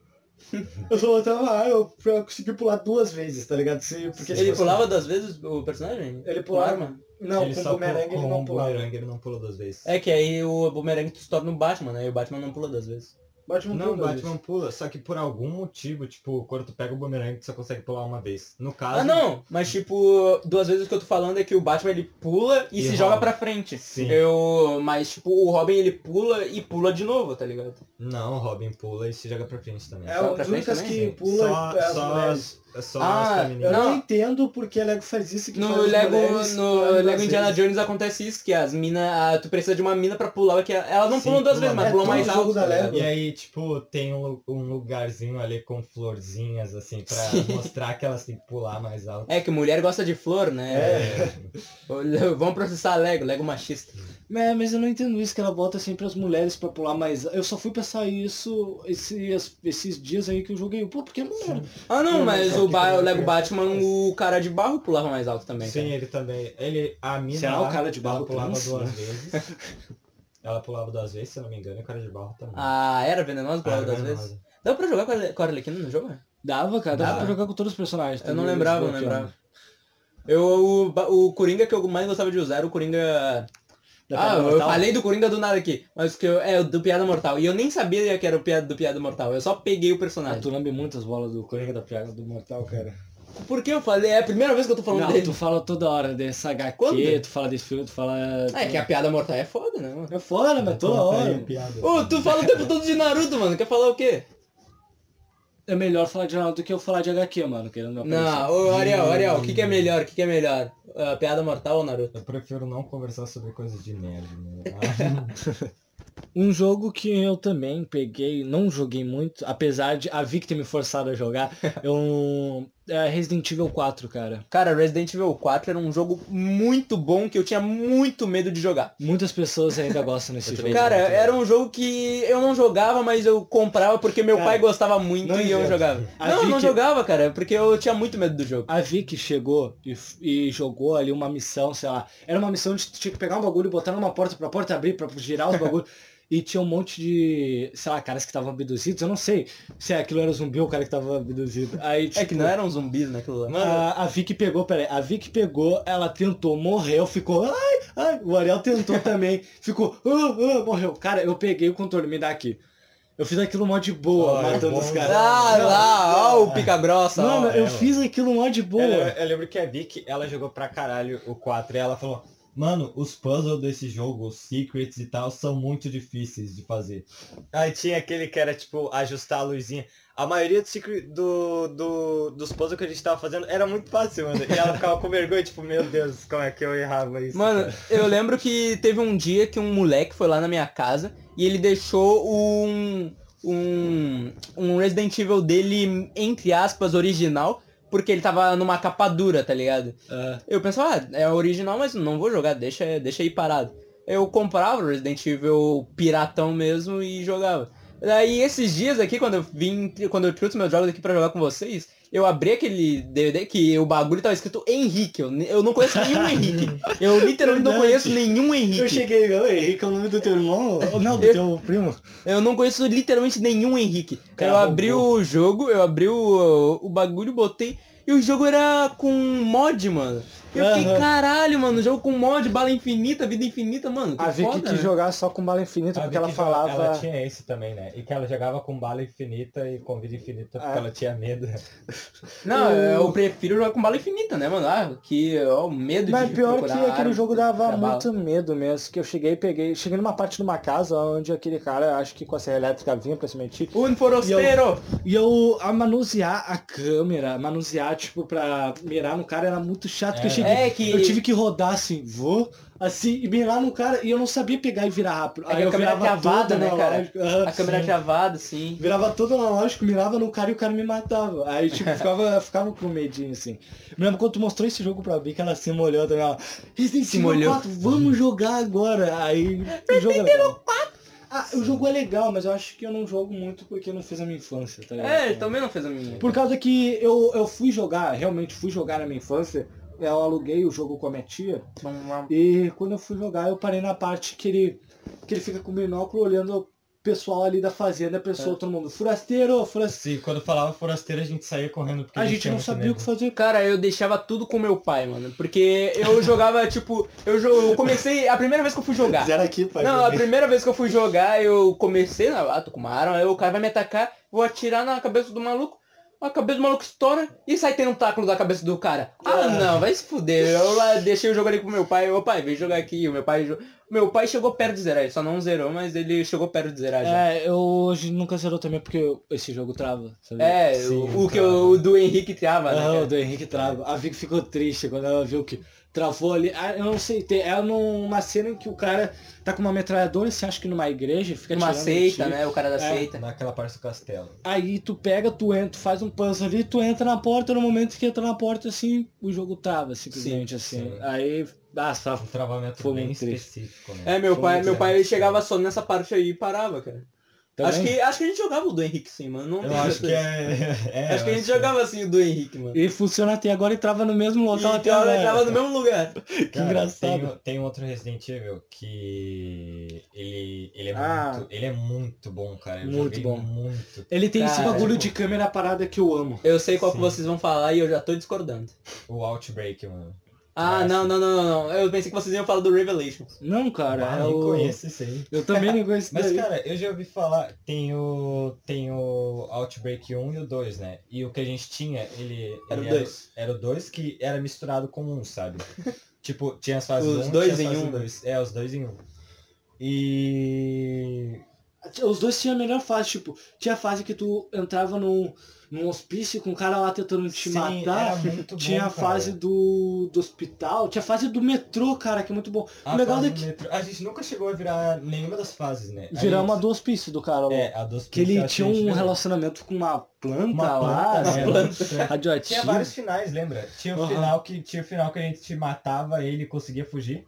Eu só botava, ah, eu pra conseguir pular duas vezes, tá ligado? Se, porque Ele tipo, pulava duas vezes o personagem? Ele pulava. Não, ele com só o bumerangue com ele não o pulava. bumerangue ele não pula duas vezes. É que aí o boomerang se torna o Batman, né? E o Batman não pula duas vezes. Batman Não, pula, Batman pula, só que por algum motivo, tipo, quando tu pega o bumerangue, tu só consegue pular uma vez. No caso. Ah, não, mas tipo, duas vezes o que eu tô falando é que o Batman ele pula e, E se roda. joga pra frente. Sim. Eu, mas tipo, o Robin ele pula e pula de novo, tá ligado? Não, o Robin pula e se joga pra frente também. É, Só o Lucas também? que pula só, é só, as, é só Ah, as Eu. Não. não entendo porque Lego faz isso que No Lego, mulheres no Lego Indiana vezes. Jones acontece isso, que as minas, tu precisa de uma mina pra pular, que elas não Sim, pulam duas pula vezes, mas mais. pulam É, mais alto. da tá. E aí, tipo, tem um, um lugarzinho ali com florzinhas, assim, pra Sim. mostrar que elas têm que pular mais alto. É que mulher gosta de flor, né? É. Vamos processar Lego, Lego machista. É, mas eu não entendo isso, que ela bota sempre as mulheres pra pular mais. Eu só fui pensar isso esses, esses dias aí que eu joguei. Pô, porque mulher? Ah não, Não, mas o, ba- o é Lego? Batman, o cara de barro pulava mais alto também. Sim, cara. ele também. Ele, a mina Será lá, o cara de barro ela pulava trans, duas vezes. ela pulava duas vezes, se eu não me engano, e o cara de barro também. Ah, era venenoso Ah, pulava duas venenosa. vezes? Dá pra jogar com a, Arlequina no jogo? né? Dava, cara, dava Dava. pra jogar com todos os personagens. Eu não lembrava, não lembrava. Eu, o, o Coringa que eu mais gostava de usar era o Coringa... Da ah, eu falei do Coringa do nada aqui, mas que eu, é o do Piada Mortal. E eu nem sabia que era o Piada, do Piada Mortal, eu só peguei o Ah, personagem. tu lambe muitas bolas do Coringa da Piada do Mortal, cara. Por que eu falei? É a primeira vez que eu tô falando Não, dele. tu fala toda hora dessa HQ, Quando? tu fala desse filme, tu fala... Ah, é que a Piada Mortal é foda, né, mano? É foda, mas toda hora. Ô, tu fala o tempo todo de Naruto, mano. Quer falar o quê? É melhor falar de Naruto do que eu falar de HQ, mano, querendo aparecer. Não, ô Ariel, Ariel, o que, que é melhor? O que, que é melhor? A piada mortal ou Naruto? Eu prefiro não conversar sobre coisas de nerd, né? Ah, Um jogo que eu também peguei, não joguei muito, apesar de a Vic ter me forçado a jogar, eu... É Resident Evil 4, cara. Cara, Resident Evil 4 era um jogo muito bom que eu tinha muito medo de jogar. Muitas pessoas ainda gostam desse jogo. Cara, era um jogo que eu não jogava, mas eu comprava porque meu Cara, pai gostava muito e eu jogava. A Não, eu não Vicky- jogava, cara, porque eu tinha muito medo do jogo. A Vic chegou e, e jogou ali uma missão, sei lá. Era uma missão de tinha que pegar um bagulho e botar numa porta pra porta abrir, pra girar os bagulhos. E tinha um monte de, sei lá, caras que estavam abduzidos. Eu não sei se aquilo era zumbi ou o cara que tava abduzido. Aí, tipo, É que não eram zumbis naquilo lá. A, a Vic pegou, peraí, a Vic pegou, ela tentou, morreu, ficou, ai, ai, o Ariel tentou também, ficou, ah, ah, morreu. Cara, eu peguei o controle, me dá aqui. Eu fiz aquilo mó de boa, é matando bom, os né? caras. Ah, lá, ó o pica grossa, ó. Mano, eu ela. fiz aquilo mó de boa. eu, eu lembro que a Vicky, ela jogou pra caralho o 4 e ela falou, mano, os puzzles desse jogo, os secrets e tal, são muito difíceis de fazer. Aí tinha aquele que era, tipo, ajustar a luzinha. A maioria do secret, do, do, dos puzzles que a gente tava fazendo era muito fácil, mano. E ela ficava com vergonha, tipo, meu Deus, como é que eu errava isso? Mano, cara? eu lembro que teve um dia que um moleque foi lá na minha casa e ele deixou um, um, um Resident Evil dele, entre aspas, original, porque ele tava numa capa dura, tá ligado? Ah, Eu pensava, ah, é original, mas não vou jogar, deixa, deixa aí parado. Eu comprava o Resident Evil piratão mesmo e jogava. Daí esses dias aqui, quando eu vim, quando eu trouxe meus jogos aqui pra jogar com vocês, eu abri aquele DVD que o bagulho tava escrito Henrique. Eu, eu não conheço nenhum Henrique. Eu literalmente não conheço nenhum Henrique. eu cheguei, ô Henrique, é o nome do teu irmão? Ou Não, do Eu- teu primo. Eu não conheço literalmente nenhum Henrique. Cara, eu abri roubou. o jogo, eu abri o, o bagulho, botei. E o jogo era com mod, mano. Eu fiquei, Aham. caralho, mano, jogo com mod, bala infinita, vida infinita, mano. Que A Vic foda, quis né? jogar só com bala infinita, A porque ela Vicky falava... Ela tinha esse também, né? E que ela jogava com bala infinita e com vida infinita porque Ah. ela tinha medo. Não, O- eu prefiro jogar com bala infinita, né, mano? Ah, que ó, o medo Mas de pior que aquele jogo dava pra bala. muito medo mesmo, que eu cheguei e peguei, cheguei numa parte de uma casa onde aquele cara, acho que com a serra elétrica vinha pra se mentir, Un forastero! e eu a manusear a câmera, manusear, tipo, pra mirar no cara era muito chato, que eu É. cheguei, É que- eu tive que rodar assim, vou, assim, e mirar no cara, e eu não sabia pegar e virar rápido. É Aí a eu câmera virava travada, né, cara? A câmera sim. travada, sim. Virava todo analógico, mirava no cara e o cara me matava. Aí, tipo, ficava, ficava com medinho, assim. Me lembro quando tu mostrou esse jogo pra mim, que ela se molhou também, ela... Resident Evil molhou. 4, vamos jogar agora. Aí, o jogo é legal. Ah, o jogo é legal, mas eu acho que eu não jogo muito porque não fez a minha infância, tá ligado? É, ele também não fez a minha. Por causa que eu, eu fui jogar, realmente fui jogar na minha infância, eu aluguei o jogo com a minha tia, e quando eu fui jogar eu parei na parte que ele, que ele fica com o binóculo olhando pessoal ali da fazenda, a pessoa, todo mundo, forasteiro, forasteiro. Sim, quando falava forasteiro a gente saía correndo porque A gente tinha não sabia o que fazer. Cara, eu deixava tudo com meu pai, mano. Porque eu jogava, tipo, eu, jo- eu comecei. A primeira vez que eu fui jogar. Zero aqui, pai. Não, a primeira vez que eu fui jogar, eu comecei, na- ah, tô com uma arma, aí o cara vai me atacar, vou atirar na cabeça do maluco, a cabeça do maluco estoura e sai tendo um taco da cabeça do cara. Ah, não, vai se fuder. Eu lá deixei o jogo ali pro meu pai, ô pai, vem jogar aqui. O meu pai, meu pai chegou perto de zerar, ele só não zerou, mas ele chegou perto de zerar já. É, eu hoje nunca zerou também porque esse jogo trava, sabe? É, Sim, o, o que o, o do Henrique trava, né? Cara? o do Henrique trava. A Vic ficou triste quando ela viu que travou ali. Ah, eu não sei, tem, é numa cena em que o cara tá com uma metralhadora, você acha que numa igreja, fica Uma seita, tiro. né? O cara da É. seita. Naquela parte do castelo. Aí tu pega, tu entra, tu faz um puzzle ali, tu entra na porta, no momento que entra na porta, assim, o jogo trava, simplesmente assim. sim. Aí, ah, só Um travamento Foi bem triste. específico, né? É, meu Foi pai, meu pai ele chegava só nessa parte aí e parava, cara. Também? Acho que, acho que a gente jogava o do Henrique sim, mano. Não Eu acho que é... é Acho que a gente jogava assim o do Henrique, mano. E funciona até agora e trava no mesmo local E até agora. tava no mesmo lugar. Que Cara, engraçado. Tem, tem outro Resident Evil que ele, ele, é, Ah. muito, ele é muito bom, cara. Eu Muito bom. muito. Ele tem esse Cara, bagulho tipo- de câmera parada que eu amo. Eu sei qual que Sim. vocês vão falar e eu já tô discordando. O Outbreak, mano. Ah, não, não, não, não, não. Eu pensei que vocês iam falar do Revelations. Não, cara, ah, é o... conheço isso aí. Eu também não conheço Mas, daí. cara, eu já ouvi falar, tem o, tem o Outbreak 1 e o 2, né? E o que a gente tinha, ele, Era o ele dois. era o 2 que era misturado com um, sabe? tipo, tinha as fases Os 1 dois em um. 2. É, os dois em um. E... Os dois tinham a melhor fase, tipo, tinha a fase que tu entrava num, num hospício com o cara lá tentando te Sim, matar. muito bom, Tinha a cara. fase do, do hospital, tinha a fase do metrô, cara, que é muito bom. A o legal é do que A gente nunca chegou a virar nenhuma das fases, né? A virar gente- uma do hospício do cara lá. É, a dos que ele tinha um relacionamento com uma planta, Uma lá, planta, né? planta Tinha vários finais, lembra? Tinha o Aham. final que tinha o final que a gente matava ele conseguia fugir.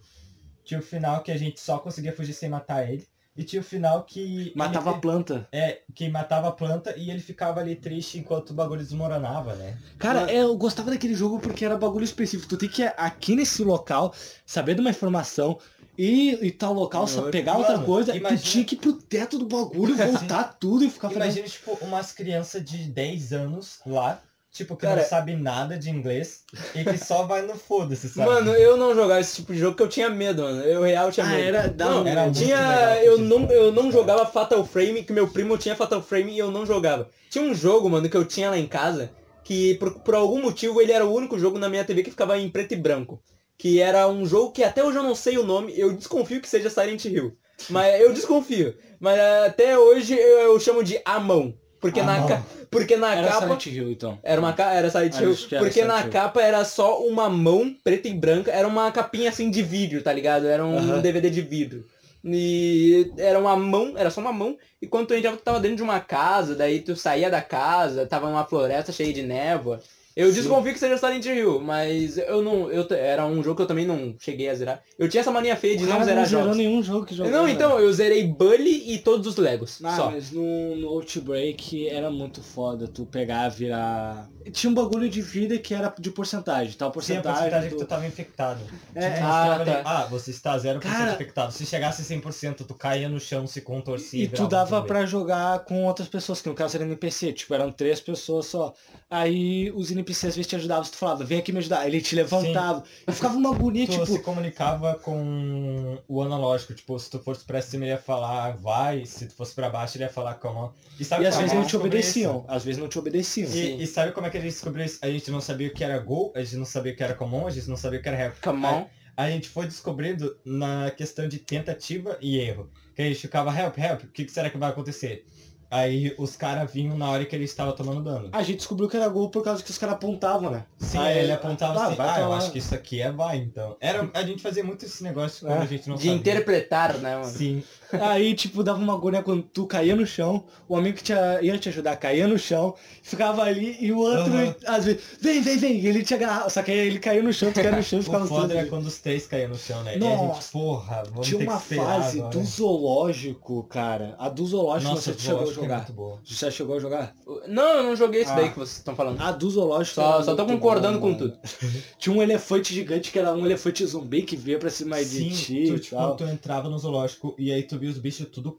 Tinha o final que a gente só conseguia fugir sem matar ele. E tinha o final que Matava a ele, planta. é que matava a planta e ele ficava ali triste enquanto o bagulho desmoronava, né? Cara, é, eu gostava daquele jogo porque era bagulho específico. Tu tem que ir aqui nesse local, saber de uma informação, ir e tal local, só Mano, pegar outra coisa, imagina- tu tinha que ir pro teto do bagulho, voltar tudo e ficar fazendo... Imagina, tipo, umas crianças de 10 anos lá, tipo, que Cara- não sabe nada de inglês e que só vai no foda-se, sabe? Mano, eu não jogava esse tipo de jogo porque eu tinha medo, mano. Eu real tinha Ah, medo. era- não, Era tinha, eu não, jogo, eu não jogava Fatal Frame, que meu primo tinha Fatal Frame e eu não jogava. Tinha um jogo, mano, que eu tinha lá em casa, que por, por algum motivo ele era o único jogo na minha TV que ficava em preto e branco. Que era um jogo que até hoje eu não sei o nome, eu desconfio que seja Silent Hill. Mas eu desconfio. Mas até hoje eu, eu chamo de A Mão. Porque, A na, ca- porque na Era capa. Silent Hill, então. Era uma ca... era Silent Ah, Hill, era porque Silent na Hill. capa era só uma mão preta e branca, era uma capinha assim de vidro, tá ligado? Era um Aham. DVD de vidro. E era uma mão, era só uma mão, e quando tu entrava, tu tava dentro de uma casa, daí tu saía da casa, tava uma floresta cheia de névoa. Eu Sim. desconfio que seja Silent Hill, mas eu não. Eu, era um jogo que eu também não cheguei a zerar. Eu tinha essa mania feia de não zerar não jogos. nenhum jogo que jogou. Não, né? então, eu zerei Bully e todos os Legos. Ah, só. mas no, no Outbreak era muito foda tu pegar, virar... Tinha um bagulho de vida que era de porcentagem, tal Sim, a porcentagem. porcentagem do- que tu tava infectado. É, Tipo, ah, mostrava ali, tá. ah, você está 0% Cara- infectado. Se chegasse 100%, tu caía no chão, se contorcia. E tu virava dava pra jogar com outras pessoas, que no caso era NPC, tipo, eram três pessoas só. Aí os NPCs às vezes te ajudavam, se tu falava, vem aqui me ajudar. Ele te levantava. E ficava uma agonia, Tu tipo. se comunicava com o analógico, tipo, se tu fosse pra cima ele ia falar vai, se tu fosse pra baixo ele ia falar come E, sabe E às vezes a não te obedeciam. Às vezes não te obedeciam. Sim. E, e sabe como é que a gente descobriu isso? A gente não sabia o que era gol, a gente não sabia o que era common, a gente não sabia o que era help. Come on. A, a gente foi descobrindo na questão de tentativa e erro. Que a gente ficava help, help, o que, que será que vai acontecer? Aí os caras vinham na hora que ele estava tomando dano. A gente descobriu que era gol por causa que os caras apontavam, né? Sim, Aí, ele apontava ah, assim, vai ah, eu acho que isso aqui é vai, então. Era, a gente fazia muito esse negócio quando É, a gente não De sabia. interpretar, né, mano? Sim, Aí, tipo, dava uma agonia quando tu caía no chão, o amigo que te, ia te ajudar caía no chão, ficava ali e o outro, Aham. às vezes, vem, vem, vem, e ele te agarrava. Só que aí ele caiu no chão, tu caiu no chão e ficava foda é quando os três caíam no chão, né? E a gente, Nossa. porra, vamos Tinha ter uma fase agora. do zoológico, cara. A do zoológico, Nossa, você chegou a é jogar. muito boa. Já chegou a jogar? Não, eu não joguei esse Ah. daí que vocês estão falando. Ah, do zoológico. Só, era só tô concordando bom, com mano. tudo. Tinha um elefante gigante que era um elefante zumbi que veio pra cima de Sim, ti tu, tipo, tu entrava no zoológico e aí tu via os bichos tudo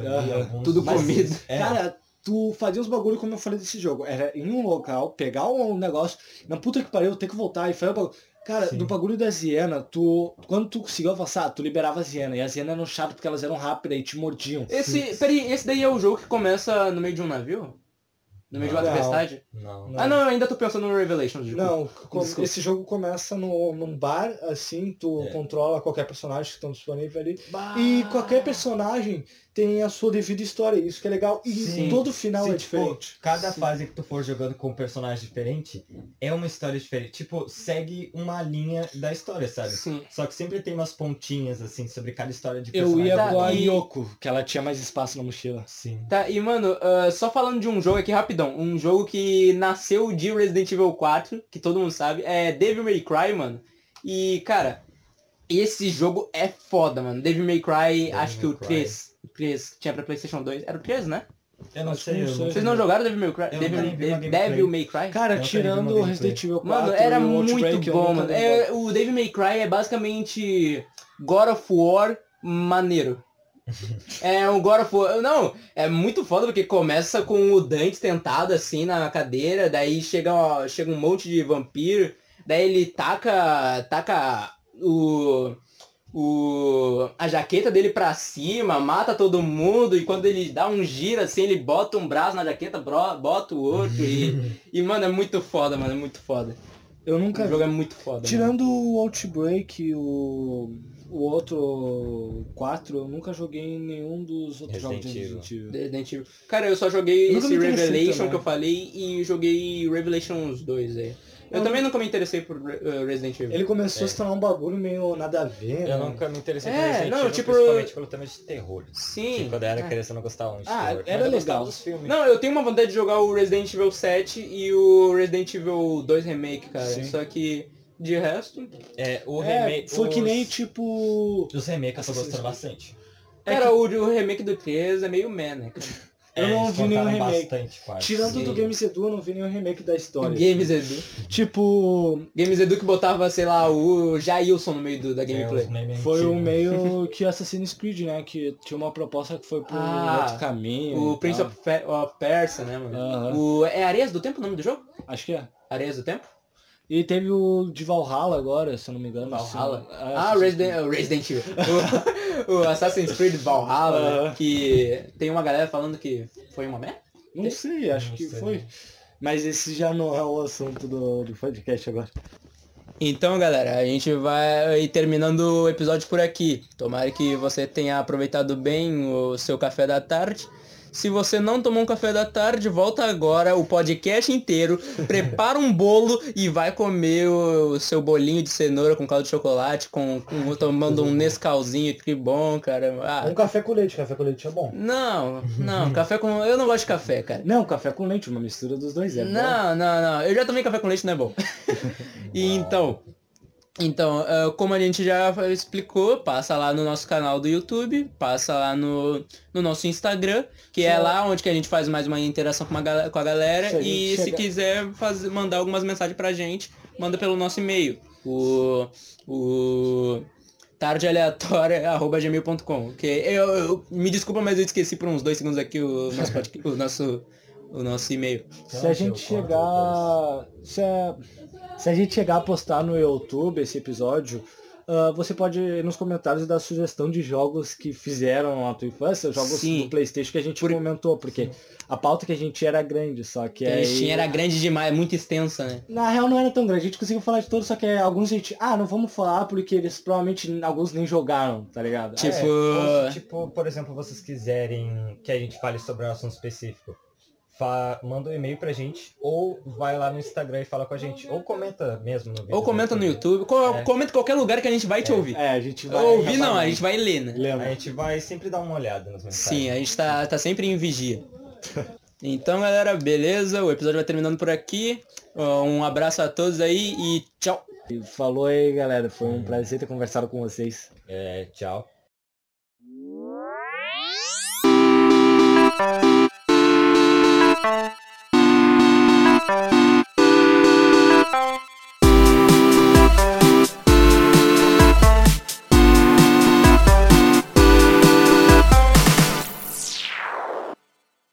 Aham. alguns- Tudo comido. É, Cara, tu fazia os bagulho como eu falei desse jogo. Era em um local, pegar um negócio, na puta que pariu, ter que voltar e fazer o bagulho. Cara, Sim. do bagulho da hiena, tu. Quando tu conseguiu avançar, tu liberava as hienas. E as hienas eram chatas porque elas eram rápidas e te mordiam. Esse, peraí, esse daí é o jogo que começa no meio de um navio? No meio de uma Não. tempestade? Não. Não. Ah não, eu ainda tô pensando no Revelations. desculpa. Não, Desculpa. esse jogo começa no, num bar, assim, tu É. controla qualquer personagem que estão disponível ali. Bah. E qualquer personagem tem a sua devida história, isso que é legal. E Sim. todo final Sim, é tipo, diferente. Cada fase que tu for jogando com um personagem diferente é uma história diferente. Tipo, segue uma linha da história, sabe? Sim. Só que sempre tem umas pontinhas, assim, sobre cada história de Eu personagem. ia Tá, com a e- Yoko, que ela tinha mais espaço na mochila. Sim. Tá, e mano, ah, só falando de um jogo aqui rapidão, um jogo que nasceu de Resident Evil 4, que todo mundo sabe, é Devil May Cry, mano. E, cara, esse jogo é foda, mano. Devil May Cry, Devil acho que o Cry. 3, o 3 que tinha pra Playstation 2, era o 3, né? Eu não sei, eu Vocês não jogaram Devil May Cry? Eu Devil. Devil May Cry? Cara, Eu tirando o. Resident Evil 4 Mano, era e o muito bom, mano. É, o Devil May Cry é basicamente God of War maneiro. É um God of War. Não, é muito foda porque começa com o Dante tentado assim na cadeira, daí chega, ó, chega um monte de vampiro, daí ele taca. taca o. o a jaqueta dele pra cima, mata todo mundo, e quando ele dá um giro assim, ele bota um braço na jaqueta, bota o outro, e, e mano, é muito foda, mano, é muito foda. Eu nunca O vi. jogo é muito foda. mano. Tirando o Outbreak e o, o outro 4, eu nunca joguei nenhum dos outros Resident jogos de. Resident Evil. Resident Evil. Cara, eu só joguei Eu esse Revelation que eu falei e joguei Revelations 2 aí. Eu Eu também nunca me interessei por uh, Resident Evil. Ele começou É. a se tornar um bagulho meio nada a ver, Eu né? nunca me interessei É, por Resident não, Evil, tipo- principalmente pelo tema de terror. Sim. Que quando eu era é. criança eu não gostava muito de Ah, terror. era legal. dos filmes. Não, eu tenho uma vontade de jogar o Resident Evil 7 e o Resident Evil 2 Remake, cara. Sim. Só que, de resto... É, o É, remake... foi que os- nem tipo. Os remakes eu tô gostando bastante. Cara, o, o remake do 3 é meio man, né? cara? Eu não vi nenhum remake. Bastante. Tirando Sim. do Games Edu, eu não vi nenhum remake da história. Games Edu. Tipo, Games Edu que botava, sei lá, o Jailson no meio do, da É, gameplay. memes foi o antigos. meio que Assassin's Creed, né? Que tinha uma proposta que foi por Ah, outro caminho. O Prince of, Pe of Persia, né, mano? Aham. O, é Areias do Tempo o nome do jogo? Acho que é. Areias do Tempo? E teve o de Valhalla agora, se eu não me engano. Valhalla? Sim. É, Ah, Assassin's Resident, o Resident Evil. O, o Assassin's Creed Valhalla, né? Aham. que tem uma galera falando que foi uma merda. Não sei, acho Não que sei. foi. Mas esse já não é o assunto do, do podcast agora. Então, galera, a gente vai terminando o episódio por aqui. Tomara que você tenha aproveitado bem o seu café da tarde. Se você não tomou um café da tarde, volta agora o podcast inteiro, prepara um bolo e vai comer o seu bolinho de cenoura com caldo de chocolate, com, com- tomando um Nescauzinho, que bom, cara. Ah, Um café com leite, café com leite é bom. não, não, café com. Eu não gosto de café, cara. Não, café com leite, uma mistura dos dois é bom. Não, não, não. Eu já tomei café com leite, não é bom. e então, então, ah, como a gente já explicou, passa lá no nosso canal do YouTube, passa lá no, no nosso Instagram, que é Só- lá onde que a gente faz mais uma interação com, uma com a galera. Se a E gente se chega- quiser fazer, mandar algumas mensagens pra gente, manda pelo nosso e-mail. O. O tardealeatória.gmail.com que eu, eu- me desculpa, mas eu esqueci por uns dois segundos aqui o nosso, podcast- o nosso, o nosso e-mail. Se a gente chegar. Se a, se a gente chegar a postar no YouTube esse episódio, ah, você pode ir nos comentários dar sugestão de jogos que fizeram na tua infância, jogos Sim. do Playstation que a gente Por- comentou, porque a pauta que a gente tinha era grande, só que a aí... era grande demais, muito extensa, né? Na real não era tão grande, a gente conseguiu falar de todos, só que alguns a gente, ah, não vamos falar porque eles provavelmente alguns nem jogaram, tá ligado? Tipo- É, ou se, tipo, por exemplo, vocês quiserem que a gente fale sobre um assunto específico, fa- manda um e-mail pra gente, ou vai lá no Instagram e fala com a gente, ou comenta mesmo no vídeo. Ou comenta no YouTube, co- É. comenta em qualquer lugar que a gente vai te ouvir. É, a gente vai... Ouvir não, a gente vai ler, né? A Lembra? gente vai sempre dar uma olhada nos mensagens. Sim, a gente tá, tá sempre em vigia. Então, galera, beleza? O episódio vai terminando por aqui. Um abraço a todos aí e tchau. Falou aí, galera, foi um prazer ter conversado com vocês. É, tchau. Thank you.